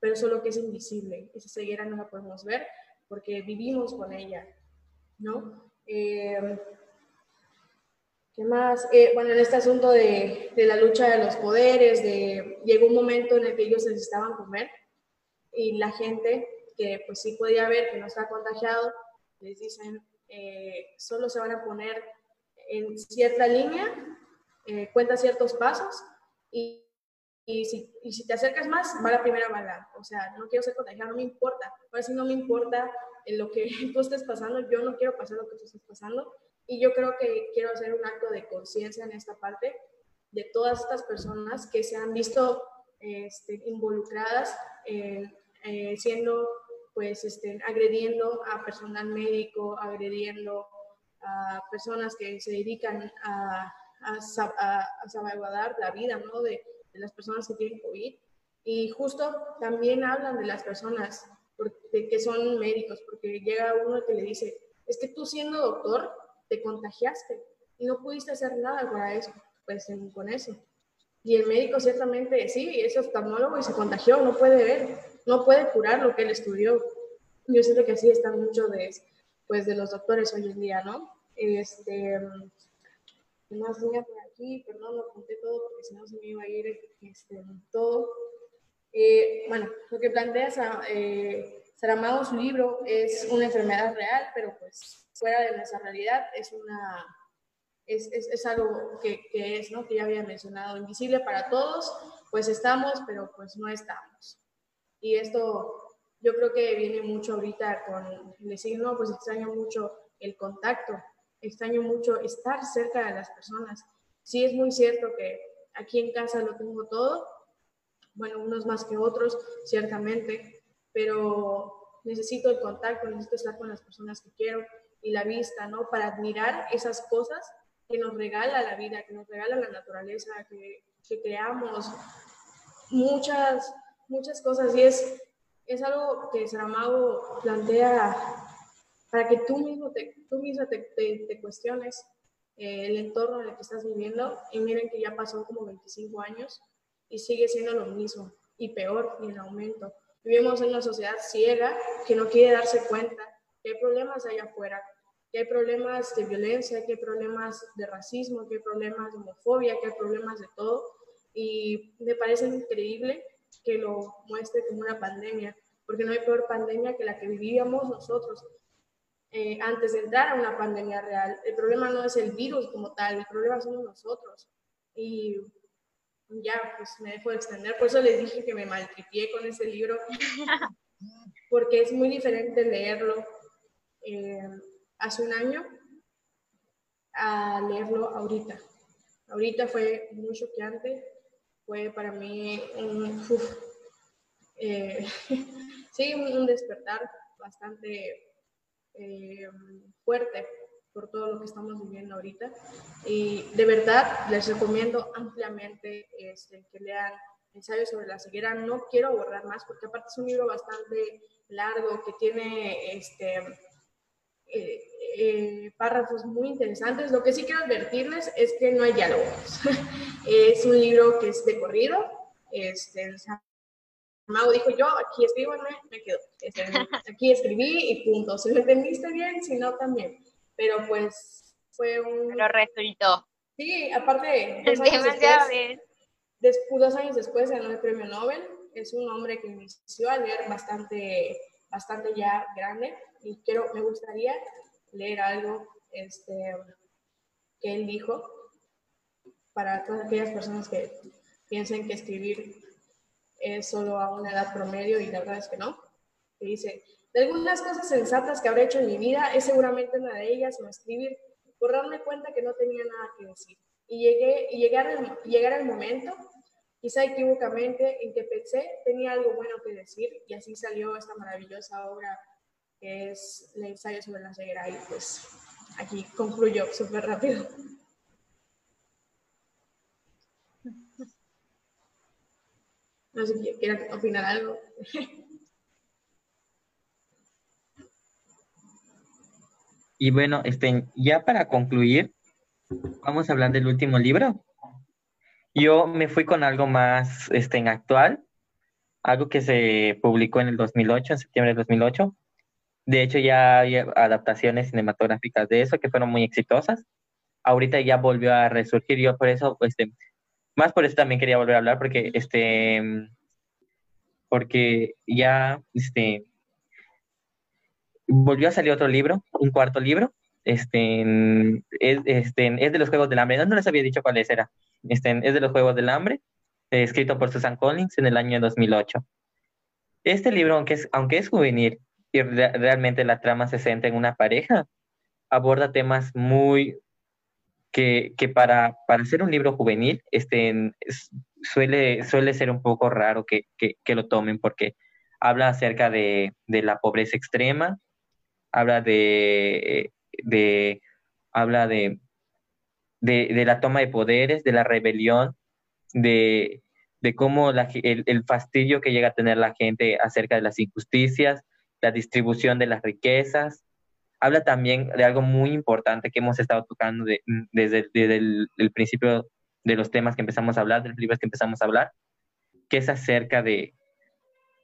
S4: pero solo que es invisible. Esa ceguera no la podemos ver porque vivimos con ella, ¿no? Eh, ¿Qué más? Eh, bueno, en este asunto de, de, la lucha de los poderes, de, llegó un momento en el que ellos necesitaban comer y la gente que pues sí podía ver que no está contagiado, les dicen, eh, solo se van a poner en cierta línea, eh, cuenta ciertos pasos y, y, si, y, si, te acercas más, va la primera bala. O sea, no quiero ser contagiado, no me importa. Ahora sí no me importa en lo que tú estés pasando, yo no quiero pasar lo que tú estés pasando. Y yo creo que quiero hacer un acto de conciencia en esta parte de todas estas personas que se han visto este, involucradas en, eh, siendo, pues, este, agrediendo a personal médico, agrediendo a personas que se dedican a, a, salvaguardar la vida ¿no? de, de, las personas que tienen COVID. Y justo también hablan de las personas de que son médicos, porque llega uno que le dice, es que tú siendo doctor te contagiaste y no pudiste hacer nada para eso, pues con eso. Y el médico ciertamente, sí, es oftalmólogo y se contagió, no puede ver, no puede curar lo que él estudió. Yo siento que así están muchos de, pues, de los doctores hoy en día, ¿no? Este, ¿qué más tenía por aquí? Perdón, lo apunté todo porque si no se me iba a ir este, todo. Eh, bueno, lo que plantea eh, Saramago, su libro, es una enfermedad real, pero pues fuera de nuestra realidad es una es, es, es algo que, que, es, ¿no? Que ya había mencionado, invisible para todos, pues estamos, pero pues no estamos. Y esto yo creo que viene mucho ahorita con decir, no, pues extraño mucho el contacto, extraño mucho estar cerca de las personas. Sí es muy cierto que aquí en casa lo tengo todo, bueno, unos más que otros, ciertamente, pero necesito el contacto, necesito estar con las personas que quiero y la vista, ¿no? Para admirar esas cosas que nos regala la vida, que nos regala la naturaleza, que, que creamos muchas, muchas cosas. Y es, es algo que Saramago plantea para que tú mismo te, tú mismo te, te, cuestiones eh, el entorno en el que estás viviendo. Y miren que ya pasó como 25 años y sigue siendo lo mismo y peor y en aumento. Vivimos en una sociedad ciega que no quiere darse cuenta que hay problemas allá afuera, que hay problemas de violencia, que hay problemas de racismo, que hay problemas de homofobia, que hay problemas de todo. Y me parece increíble que lo muestre como una pandemia, porque no hay peor pandemia que la que vivíamos nosotros eh, antes de entrar a una pandemia real. El problema no es el virus como tal, el problema somos nosotros. Y ya, pues me dejo de extender. Por eso les dije que me maltripié con ese libro, porque es muy diferente leerlo. Eh, hace un año a leerlo ahorita. Ahorita fue muy choqueante, fue para mí un, eh, sí, un, despertar bastante eh, fuerte por todo lo que estamos viviendo ahorita. Y de verdad les recomiendo ampliamente este, que lean ensayos sobre la ceguera. No quiero borrar más porque aparte es un libro bastante largo que tiene este, eh, eh, párrafos muy interesantes. Lo que sí quiero advertirles es que no hay diálogos. es un libro que es de corrido. Este, Mago dijo yo, aquí escribo, me, me quedo. Aquí escribí y punto. Si lo entendiste bien, si no, también. Pero pues fue un...
S5: Lo resultó.
S4: Sí, aparte, dos años, después, bien. después, dos años después ganó el premio Nobel. Es un hombre que inició a leer bastante, bastante ya grande y quiero, me gustaría leer algo este, que él dijo para todas aquellas personas que piensen que escribir es solo a una edad promedio y la verdad es que no. Que dice, de algunas cosas sensatas que habré hecho en mi vida, es seguramente una de ellas no escribir, por darme cuenta que no tenía nada que decir. Y, llegué, y llegar, el, llegar el momento, quizá equivocamente, en que pensé tenía algo bueno que decir y así salió esta maravillosa obra que es el ensayo sobre la ceguera y pues aquí concluyo súper rápido. No sé si opinar algo.
S3: Y bueno, este, ya para concluir, vamos a hablar del último libro. Yo me fui con algo más este, en actual, algo que se publicó en el 2008, en septiembre del 2008, de hecho, ya hay adaptaciones cinematográficas de eso que fueron muy exitosas. Ahorita ya volvió a resurgir. Yo por eso, este, más por eso también quería volver a hablar, porque este, porque ya, este, volvió a salir otro libro, un cuarto libro. Este, es, este, es de los Juegos del Hambre. No, no les había dicho cuáles era. Este, es de los Juegos del Hambre, escrito por Susan Collins en el año 2008. Este libro, aunque es, aunque es juvenil, y realmente la trama se centra en una pareja, aborda temas muy que, para, para ser un libro juvenil este, suele, suele ser un poco raro que, que, lo tomen porque habla acerca de, de, la pobreza extrema, habla de, de habla de, de, la toma de poderes, de la rebelión, de, cómo el, el, fastidio que llega a tener la gente acerca de las injusticias, la distribución de las riquezas. Habla también de algo muy importante que hemos estado tocando desde, el, principio de los temas que empezamos a hablar, de los libros que empezamos a hablar, que es acerca de,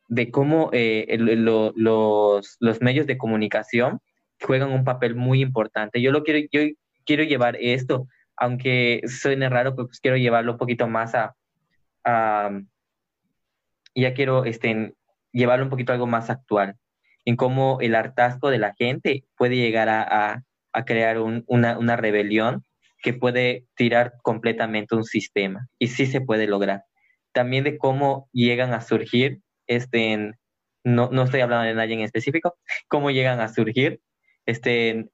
S3: de cómo eh, los, los medios de comunicación juegan un papel muy importante. Yo lo quiero, yo quiero llevar esto, aunque suene raro, pues quiero llevarlo un poquito más a, ya quiero este, llevarlo un poquito a algo más actual, en cómo el hartazgo de la gente puede llegar a, a, crear una, una rebelión que puede tirar completamente un sistema y sí se puede lograr. También de cómo llegan a surgir, este, no, no estoy hablando de nadie en específico, cómo llegan a surgir este,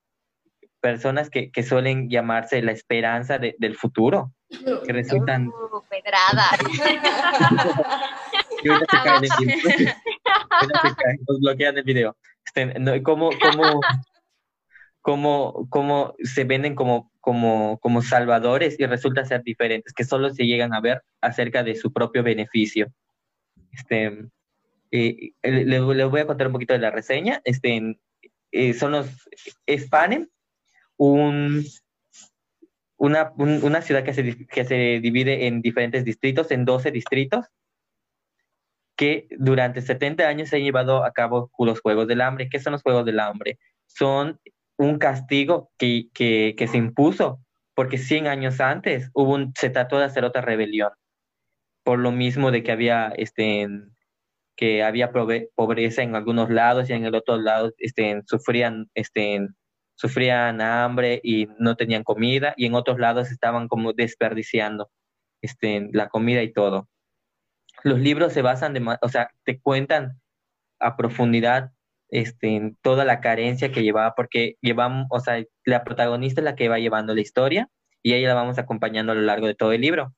S3: personas que, que suelen llamarse la esperanza del futuro, que resultan...
S5: Uh, pedrada.
S3: nos bloquean el video. Este, ¿cómo, cómo, cómo, cómo, se venden como, como, como salvadores y resulta ser diferentes, que solo se llegan a ver acerca de su propio beneficio? Este, eh, les, voy a contar un poquito de la reseña. Este, eh, son los Spanem, un, una, una, ciudad que se, que se divide en diferentes distritos, en 12 distritos, que durante 70 años se han llevado a cabo los Juegos del Hambre. ¿Qué son los Juegos del Hambre? Son un castigo que, que, se impuso porque 100 años antes hubo un, se trató de hacer otra rebelión, por lo mismo de que había este, que había pobreza en algunos lados y en el otro lado este, sufrían, este, sufrían hambre y no tenían comida y en otros lados estaban como desperdiciando este, la comida y todo. Los libros se basan, de, o sea, te cuentan a profundidad este, toda la carencia que llevaba, porque llevamos, o sea, la protagonista es la que va llevando la historia y ella la vamos acompañando a lo largo de todo el libro.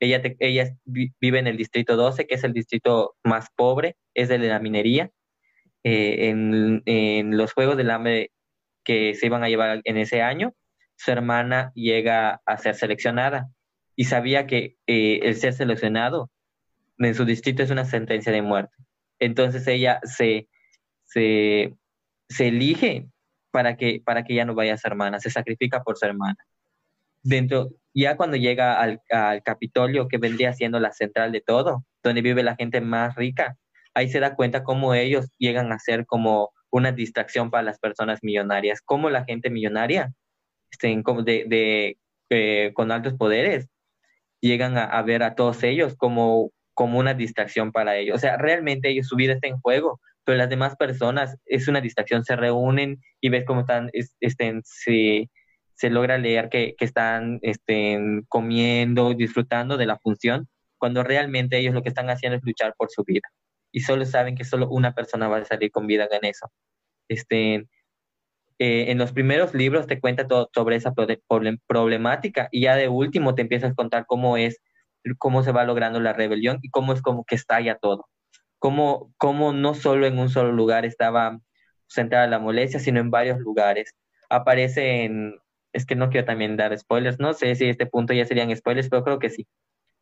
S3: Ella, ella vive en el distrito 12, que es el distrito más pobre, es el de la minería. Eh, en, los Juegos del Hambre que se iban a llevar en ese año, su hermana llega a ser seleccionada y sabía que eh, el ser seleccionado en su distrito es una sentencia de muerte. Entonces ella se, se, se elige para que, para que ella no vaya a ser hermana, se sacrifica por su hermana. Dentro, ya cuando llega al, Capitolio, que vendría siendo la central de todo, donde vive la gente más rica, ahí se da cuenta cómo ellos llegan a ser como una distracción para las personas millonarias, cómo la gente millonaria, este, de, de eh, con altos poderes, llegan a, ver a todos ellos como, como una distracción para ellos. O sea, realmente ellos, su vida está en juego, pero las demás personas es una distracción, se reúnen y ves cómo están, estén, se se logra leer que, están este, comiendo, disfrutando de la función, cuando realmente ellos lo que están haciendo es luchar por su vida. Y solo saben que solo una persona va a salir con vida en eso. Este, eh, en los primeros libros te cuenta todo sobre esa problemática y ya de último te empiezas a contar cómo es, cómo se va logrando la rebelión y cómo es como que estalla todo. Cómo, cómo no solo en un solo lugar estaba centrada la molestia, sino en varios lugares. Aparece en, es que no quiero también dar spoilers, no sé si este punto ya serían spoilers, pero creo que sí.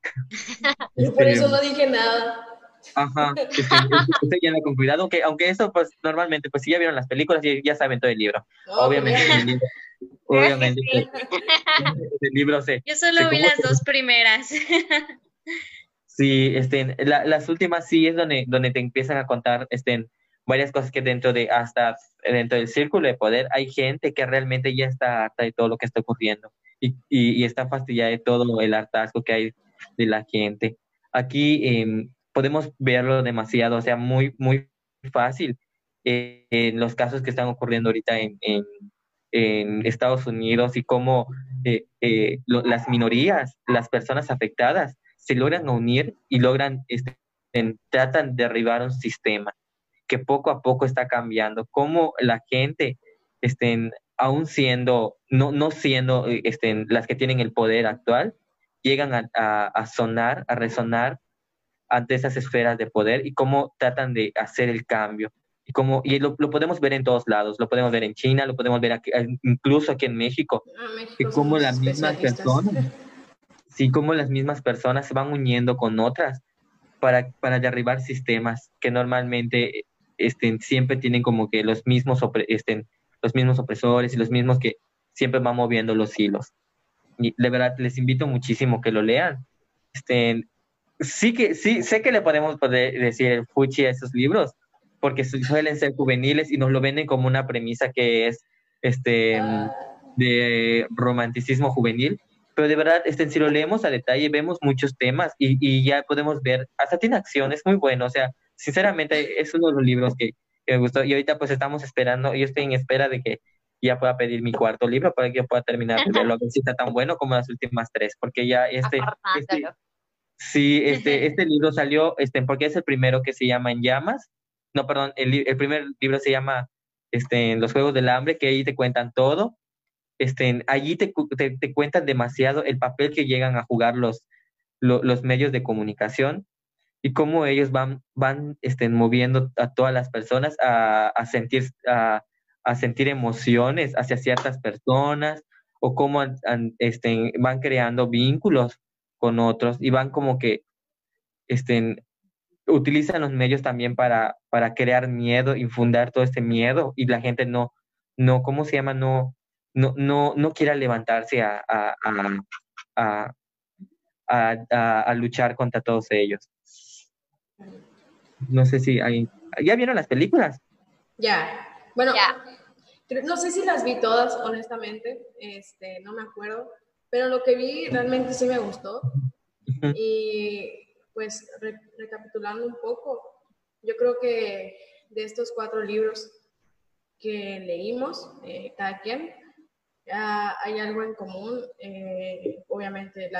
S4: Yo por eso no dije nada.
S3: Ajá, estoy ya con cuidado, aunque, aunque eso pues normalmente, pues si ya vieron las películas, ya, ya saben todo el libro. obviamente, el libro, obviamente, el libro se...
S2: Yo solo vi las dos primeras.
S3: Sí, este, las últimas sí es donde, donde te empiezan a contar, este, varias cosas que dentro de, hasta dentro del círculo de poder, hay gente que realmente ya está harta de todo lo que está ocurriendo y, y, está fastidiada de todo el hartazgo que hay de la gente. Aquí em, podemos verlo demasiado, o sea, muy, muy fácil eh, en los casos que están ocurriendo ahorita en, en, en Estados Unidos y cómo eh, eh, las minorías, las personas afectadas, se logran unir y logran, este, tratan de derribar un sistema que poco a poco está cambiando, cómo la gente, estén, aún siendo, no, no siendo estén, las que tienen el poder actual, llegan a, a, sonar, a resonar ante esas esferas de poder y cómo tratan de hacer el cambio. Y, como, y lo, podemos ver en todos lados, lo podemos ver en China, lo podemos ver aquí, incluso aquí en México, ah, y como las mismas personas, sí, como las mismas personas se van uniendo con otras para, para derribar sistemas que normalmente estén, siempre tienen como que los mismos, estén, los mismos opresores y los mismos que siempre van moviendo los hilos. Y de verdad les invito muchísimo que lo lean. Este, sí que sí sé que le podemos poder decir fuchi a esos libros porque suelen ser juveniles y nos lo venden como una premisa que es este de romanticismo juvenil pero de verdad este si lo leemos a detalle vemos muchos temas y, y ya podemos ver hasta tiene acción es muy bueno o sea sinceramente es uno de los libros que, me gustó y ahorita pues estamos esperando yo estoy en espera de que ya pueda pedir mi cuarto libro para que yo pueda terminar de verlo, a ver si está tan bueno como las últimas tres, porque ya este sí, este, este libro salió, este, porque es el primero que se llama En Llamas, no, perdón, el, el primer libro se llama este, Los Juegos del Hambre, que ahí te cuentan todo, este, allí te, te, te cuentan demasiado el papel que llegan a jugar los, los medios de comunicación y cómo ellos van, van este, moviendo a todas las personas a, a sentir, a, a sentir emociones hacia ciertas personas o cómo este, van creando vínculos con otros y van como que estén, utilizan los medios también para, para crear miedo, infundar todo este miedo y la gente no, no ¿cómo se llama? No, no, no, no quiera levantarse a, a, a, a, luchar contra todos ellos. No sé si hay... ¿Ya vieron las películas?
S4: Ya, bueno, no sé si las vi todas, honestamente, este, no me acuerdo, pero lo que vi realmente sí me gustó. Y pues recapitulando un poco, yo creo que de estos cuatro libros que leímos, eh, cada quien, hay algo en común, eh, obviamente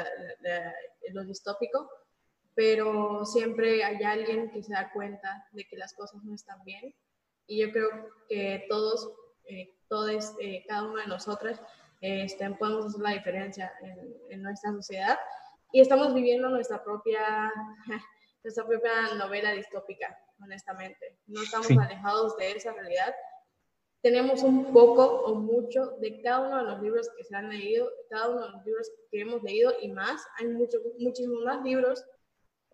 S4: lo distópico, pero siempre hay alguien que se da cuenta de que las cosas no están bien y yo creo que todos, eh, todos eh, cada uno de nosotros, este, podemos hacer la diferencia en, nuestra sociedad y estamos viviendo nuestra propia, nuestra propia novela distópica, honestamente. No estamos alejados de esa realidad. Tenemos un poco o mucho de cada uno de los libros que se han leído, cada uno de los libros que hemos leído y más. Hay mucho, muchísimos más libros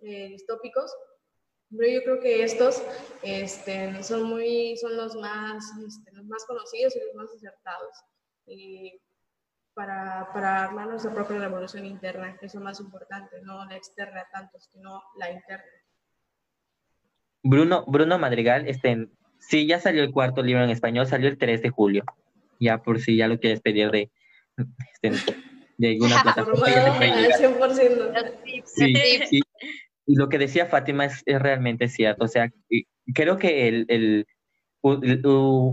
S4: eh, distópicos pero yo creo que estos este, son, muy, son los, más, este, los más conocidos y los más acertados. Y para, para armar nuestra propia revolución interna, que es lo más importante, no la externa tanto, sino la interna.
S3: Bruno, Bruno Madrigal, este, sí, ya salió el cuarto libro en español, salió el 3 de julio. Ya por si ya lo quieres pedir de, este, de alguna plataforma. Sí, sí, y lo que decía Fátima es, realmente cierto. O sea, creo que el, el,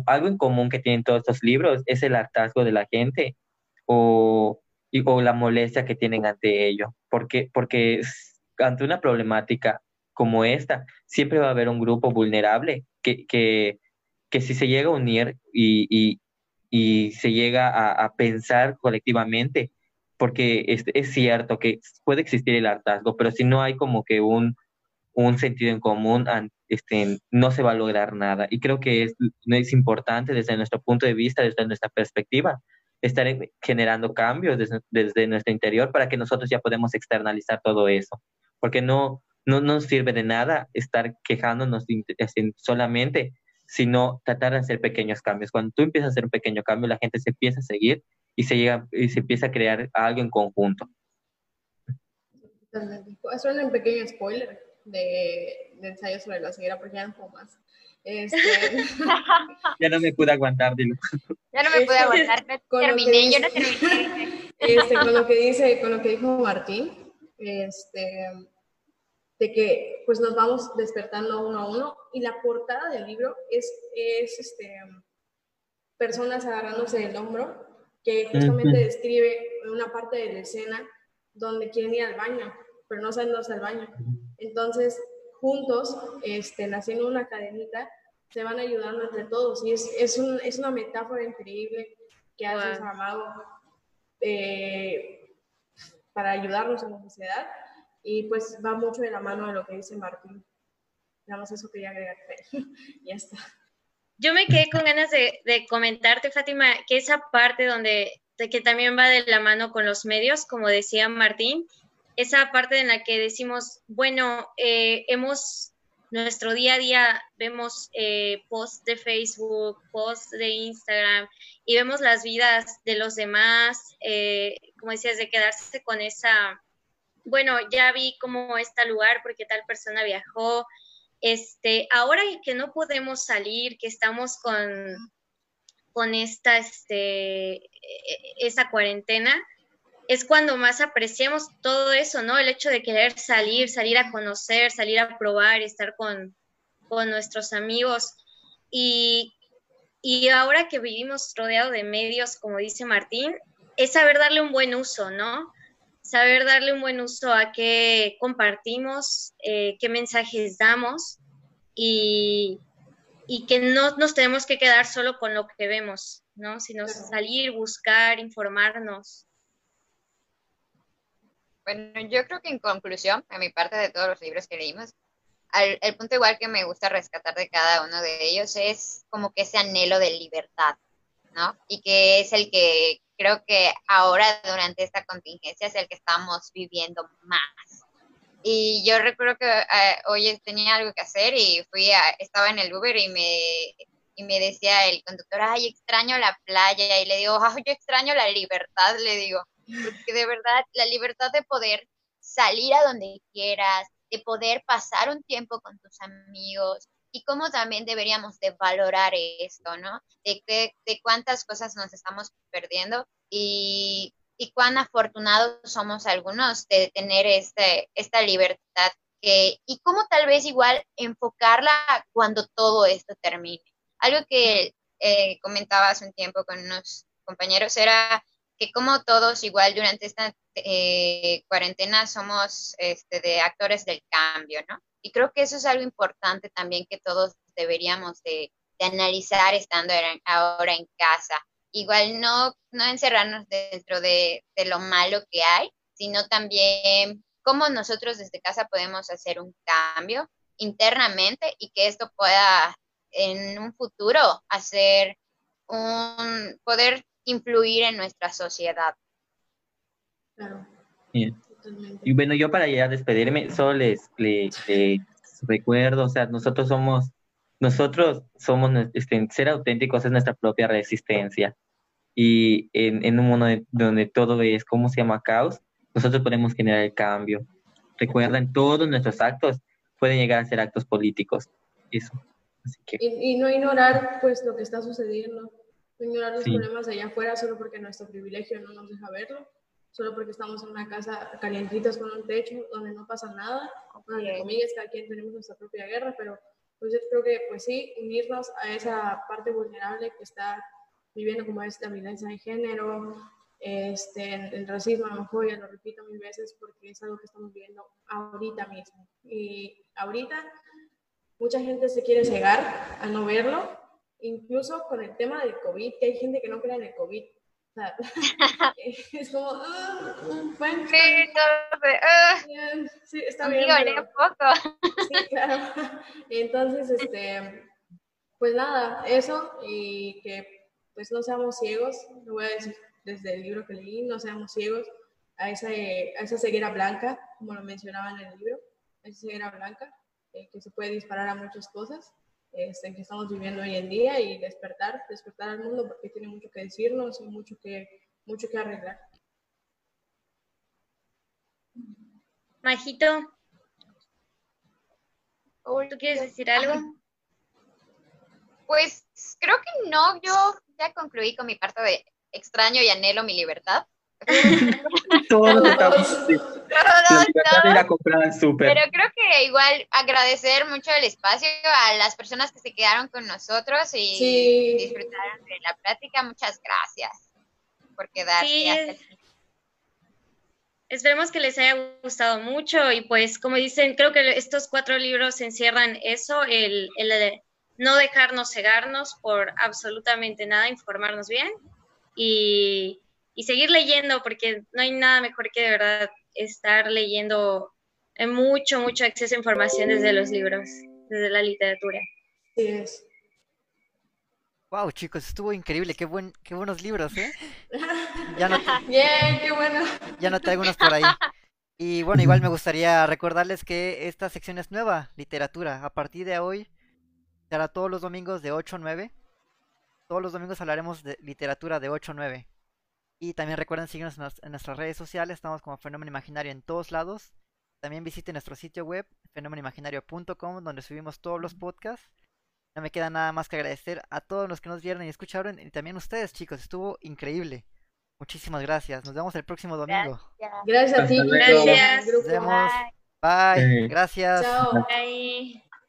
S3: algo en común que tienen todos estos libros es el hartazgo de la gente o, o la molestia que tienen ante ello. Porque, porque ante una problemática como esta, siempre va a haber un grupo vulnerable que, que, que si se llega a unir y, y, y se llega a, a pensar colectivamente, porque es, es, cierto que puede existir el hartazgo, pero si no hay como que un, un sentido en común, este, no se va a lograr nada. Y creo que es, es importante desde nuestro punto de vista, desde nuestra perspectiva, estar generando cambios desde, desde nuestro interior para que nosotros ya podemos externalizar todo eso. Porque no, no nos sirve de nada estar quejándonos solamente, sino tratar de hacer pequeños cambios. Cuando tú empiezas a hacer un pequeño cambio, la gente se empieza a seguir y se, llega, y se empieza a crear algo en conjunto.
S4: Eso es un pequeño spoiler de, de ensayo sobre la ceguera porque no puedo más. Este...
S3: ya no me pude aguantar, dilo.
S5: Ya no me pude este, aguantar, terminé, yo no terminé.
S4: Este, con lo que dice, con lo que dijo Martín, este, de que pues nos vamos despertando uno a uno y la portada del libro es, es este, personas agarrándose del hombro que justamente describe una parte de la escena donde quieren ir al baño, pero no saben dónde está el baño. Entonces, juntos, este, haciendo una cadenita, se van ayudando entre todos. Y es, es, un, es una metáfora increíble que hace Saramago eh, para ayudarnos en la sociedad. Y pues va mucho de la mano de lo que dice Martín. Digamos, eso quería agregar. ya está.
S2: yo me quedé con ganas de, de, comentarte, Fátima, que esa parte donde, de que también va de la mano con los medios, como decía Martín, esa parte en la que decimos, bueno, eh, hemos, nuestro día a día vemos eh, posts de Facebook, posts de Instagram y vemos las vidas de los demás, eh, como decías, de quedarse con esa, bueno, ya vi cómo está lugar porque tal persona viajó. Este, ahora que no podemos salir, que estamos con, con esta, este, e, e, esa cuarentena, es cuando más apreciamos todo eso, ¿no? El hecho de querer salir, salir a conocer, salir a probar, estar con, nuestros amigos. Y, y ahora que vivimos rodeado de medios, como dice Martín, es saber darle un buen uso, ¿no? Saber darle un buen uso a qué compartimos, eh, qué mensajes damos y, y que no nos tenemos que quedar solo con lo que vemos, ¿no? Sino salir, buscar, informarnos.
S5: Bueno, yo creo que en conclusión, a mi parte de todos los libros que leímos, el punto igual que me gusta rescatar de cada uno de ellos es como que ese anhelo de libertad, ¿no? Y que es el que creo que ahora durante esta contingencia es el que estamos viviendo más. Y yo recuerdo que eh, hoy tenía algo que hacer y fui a, estaba en el Uber y me, y me decía el conductor, ay, extraño la playa. Y le digo, ay, yo extraño la libertad, le digo porque de verdad la libertad de poder salir a donde quieras, de poder pasar un tiempo con tus amigos y cómo también deberíamos de valorar esto, ¿no? De, que, de cuántas cosas nos estamos perdiendo y, y cuán afortunados somos algunos de tener este, esta libertad que, y cómo tal vez igual enfocarla cuando todo esto termine. Algo que eh, comentaba hace un tiempo con unos compañeros era que como todos igual durante esta eh, cuarentena somos este, de actores del cambio, ¿no? Y creo que eso es algo importante también que todos deberíamos de, analizar estando ahora en casa. Igual no, no encerrarnos dentro de, de lo malo que hay, sino también cómo nosotros desde casa podemos hacer un cambio internamente y que esto pueda en un futuro hacer un poder influir en nuestra sociedad.
S3: Claro. Y bueno, yo para ya despedirme, solo les, recuerdo, o sea, nosotros somos, nosotros somos, este, ser auténticos es nuestra propia resistencia. Y en, en un mundo donde todo es, ¿cómo se llama? Caos, nosotros podemos generar el cambio. Recuerden, todos nuestros actos pueden llegar a ser actos políticos. Eso.
S4: Así que... y, y no ignorar, pues, lo que está sucediendo ignorar los problemas de allá afuera solo porque nuestro privilegio no nos deja verlo, solo porque estamos en una casa calientitas con un techo donde no pasa nada. Bueno, entre comillas, cada quien tenemos nuestra propia guerra, pero pues yo creo que, pues sí, unirnos a esa parte vulnerable que está viviendo como esta violencia de género, este, el racismo, a lo mejor ya lo repito mil veces porque es algo que estamos viviendo ahorita mismo. Y ahorita mucha gente se quiere cegar a no verlo incluso con el tema del COVID, que hay gente que no cree en el COVID. O sea, es como, ah, bueno, sí, ah, sí, está bien. Pero, poco. Sí, claro. Entonces, este, pues nada, eso y que pues no seamos ciegos, lo voy a decir desde el libro que leí, no seamos ciegos a esa, a esa ceguera blanca, como lo mencionaba en el libro, esa ceguera blanca, eh, que se puede disparar a muchas cosas este, que estamos viviendo hoy en día y despertar, despertar al mundo porque tiene mucho que decirnos y mucho que, mucho que arreglar.
S2: Majito, ¿tú quieres decir algo?
S5: Pues creo que no, yo ya concluí con mi parte de extraño y anhelo mi libertad. Todos Pero creo que igual agradecer mucho el espacio a las personas que se quedaron con nosotros y disfrutaron de la plática. Muchas gracias por quedarse.
S2: Esperemos que les haya gustado mucho y pues como dicen, creo que estos cuatro libros encierran eso, el, el no dejarnos cegarnos por absolutamente nada, informarnos bien y y seguir leyendo, porque no hay nada mejor que de verdad estar leyendo en mucho, mucho acceso a información desde los libros, desde la literatura.
S4: Sí es.
S1: Wow, chicos, estuvo increíble, qué buen, qué buenos libros, ¿eh?
S4: Ya no Bien, qué bueno.
S1: Ya noté algunos por ahí. Y bueno, igual me gustaría recordarles que esta sección es nueva, literatura. A partir de hoy será todos los domingos de 8 a 9. Todos los domingos hablaremos de literatura de 8 a 9. Y también recuerden seguirnos en, nuestras redes sociales, estamos como Fenómeno Imaginario en todos lados. También visiten nuestro sitio web, fenómenoimaginario.com, donde subimos todos los podcasts. No me queda nada más que agradecer a todos los que nos vieron y escucharon y también a ustedes, chicos. Estuvo increíble. Muchísimas gracias. Nos vemos el próximo domingo.
S4: Gracias, a ti.
S2: Gracias.
S1: Nos vemos. Bye. Gracias.
S4: Chao.
S2: Bye.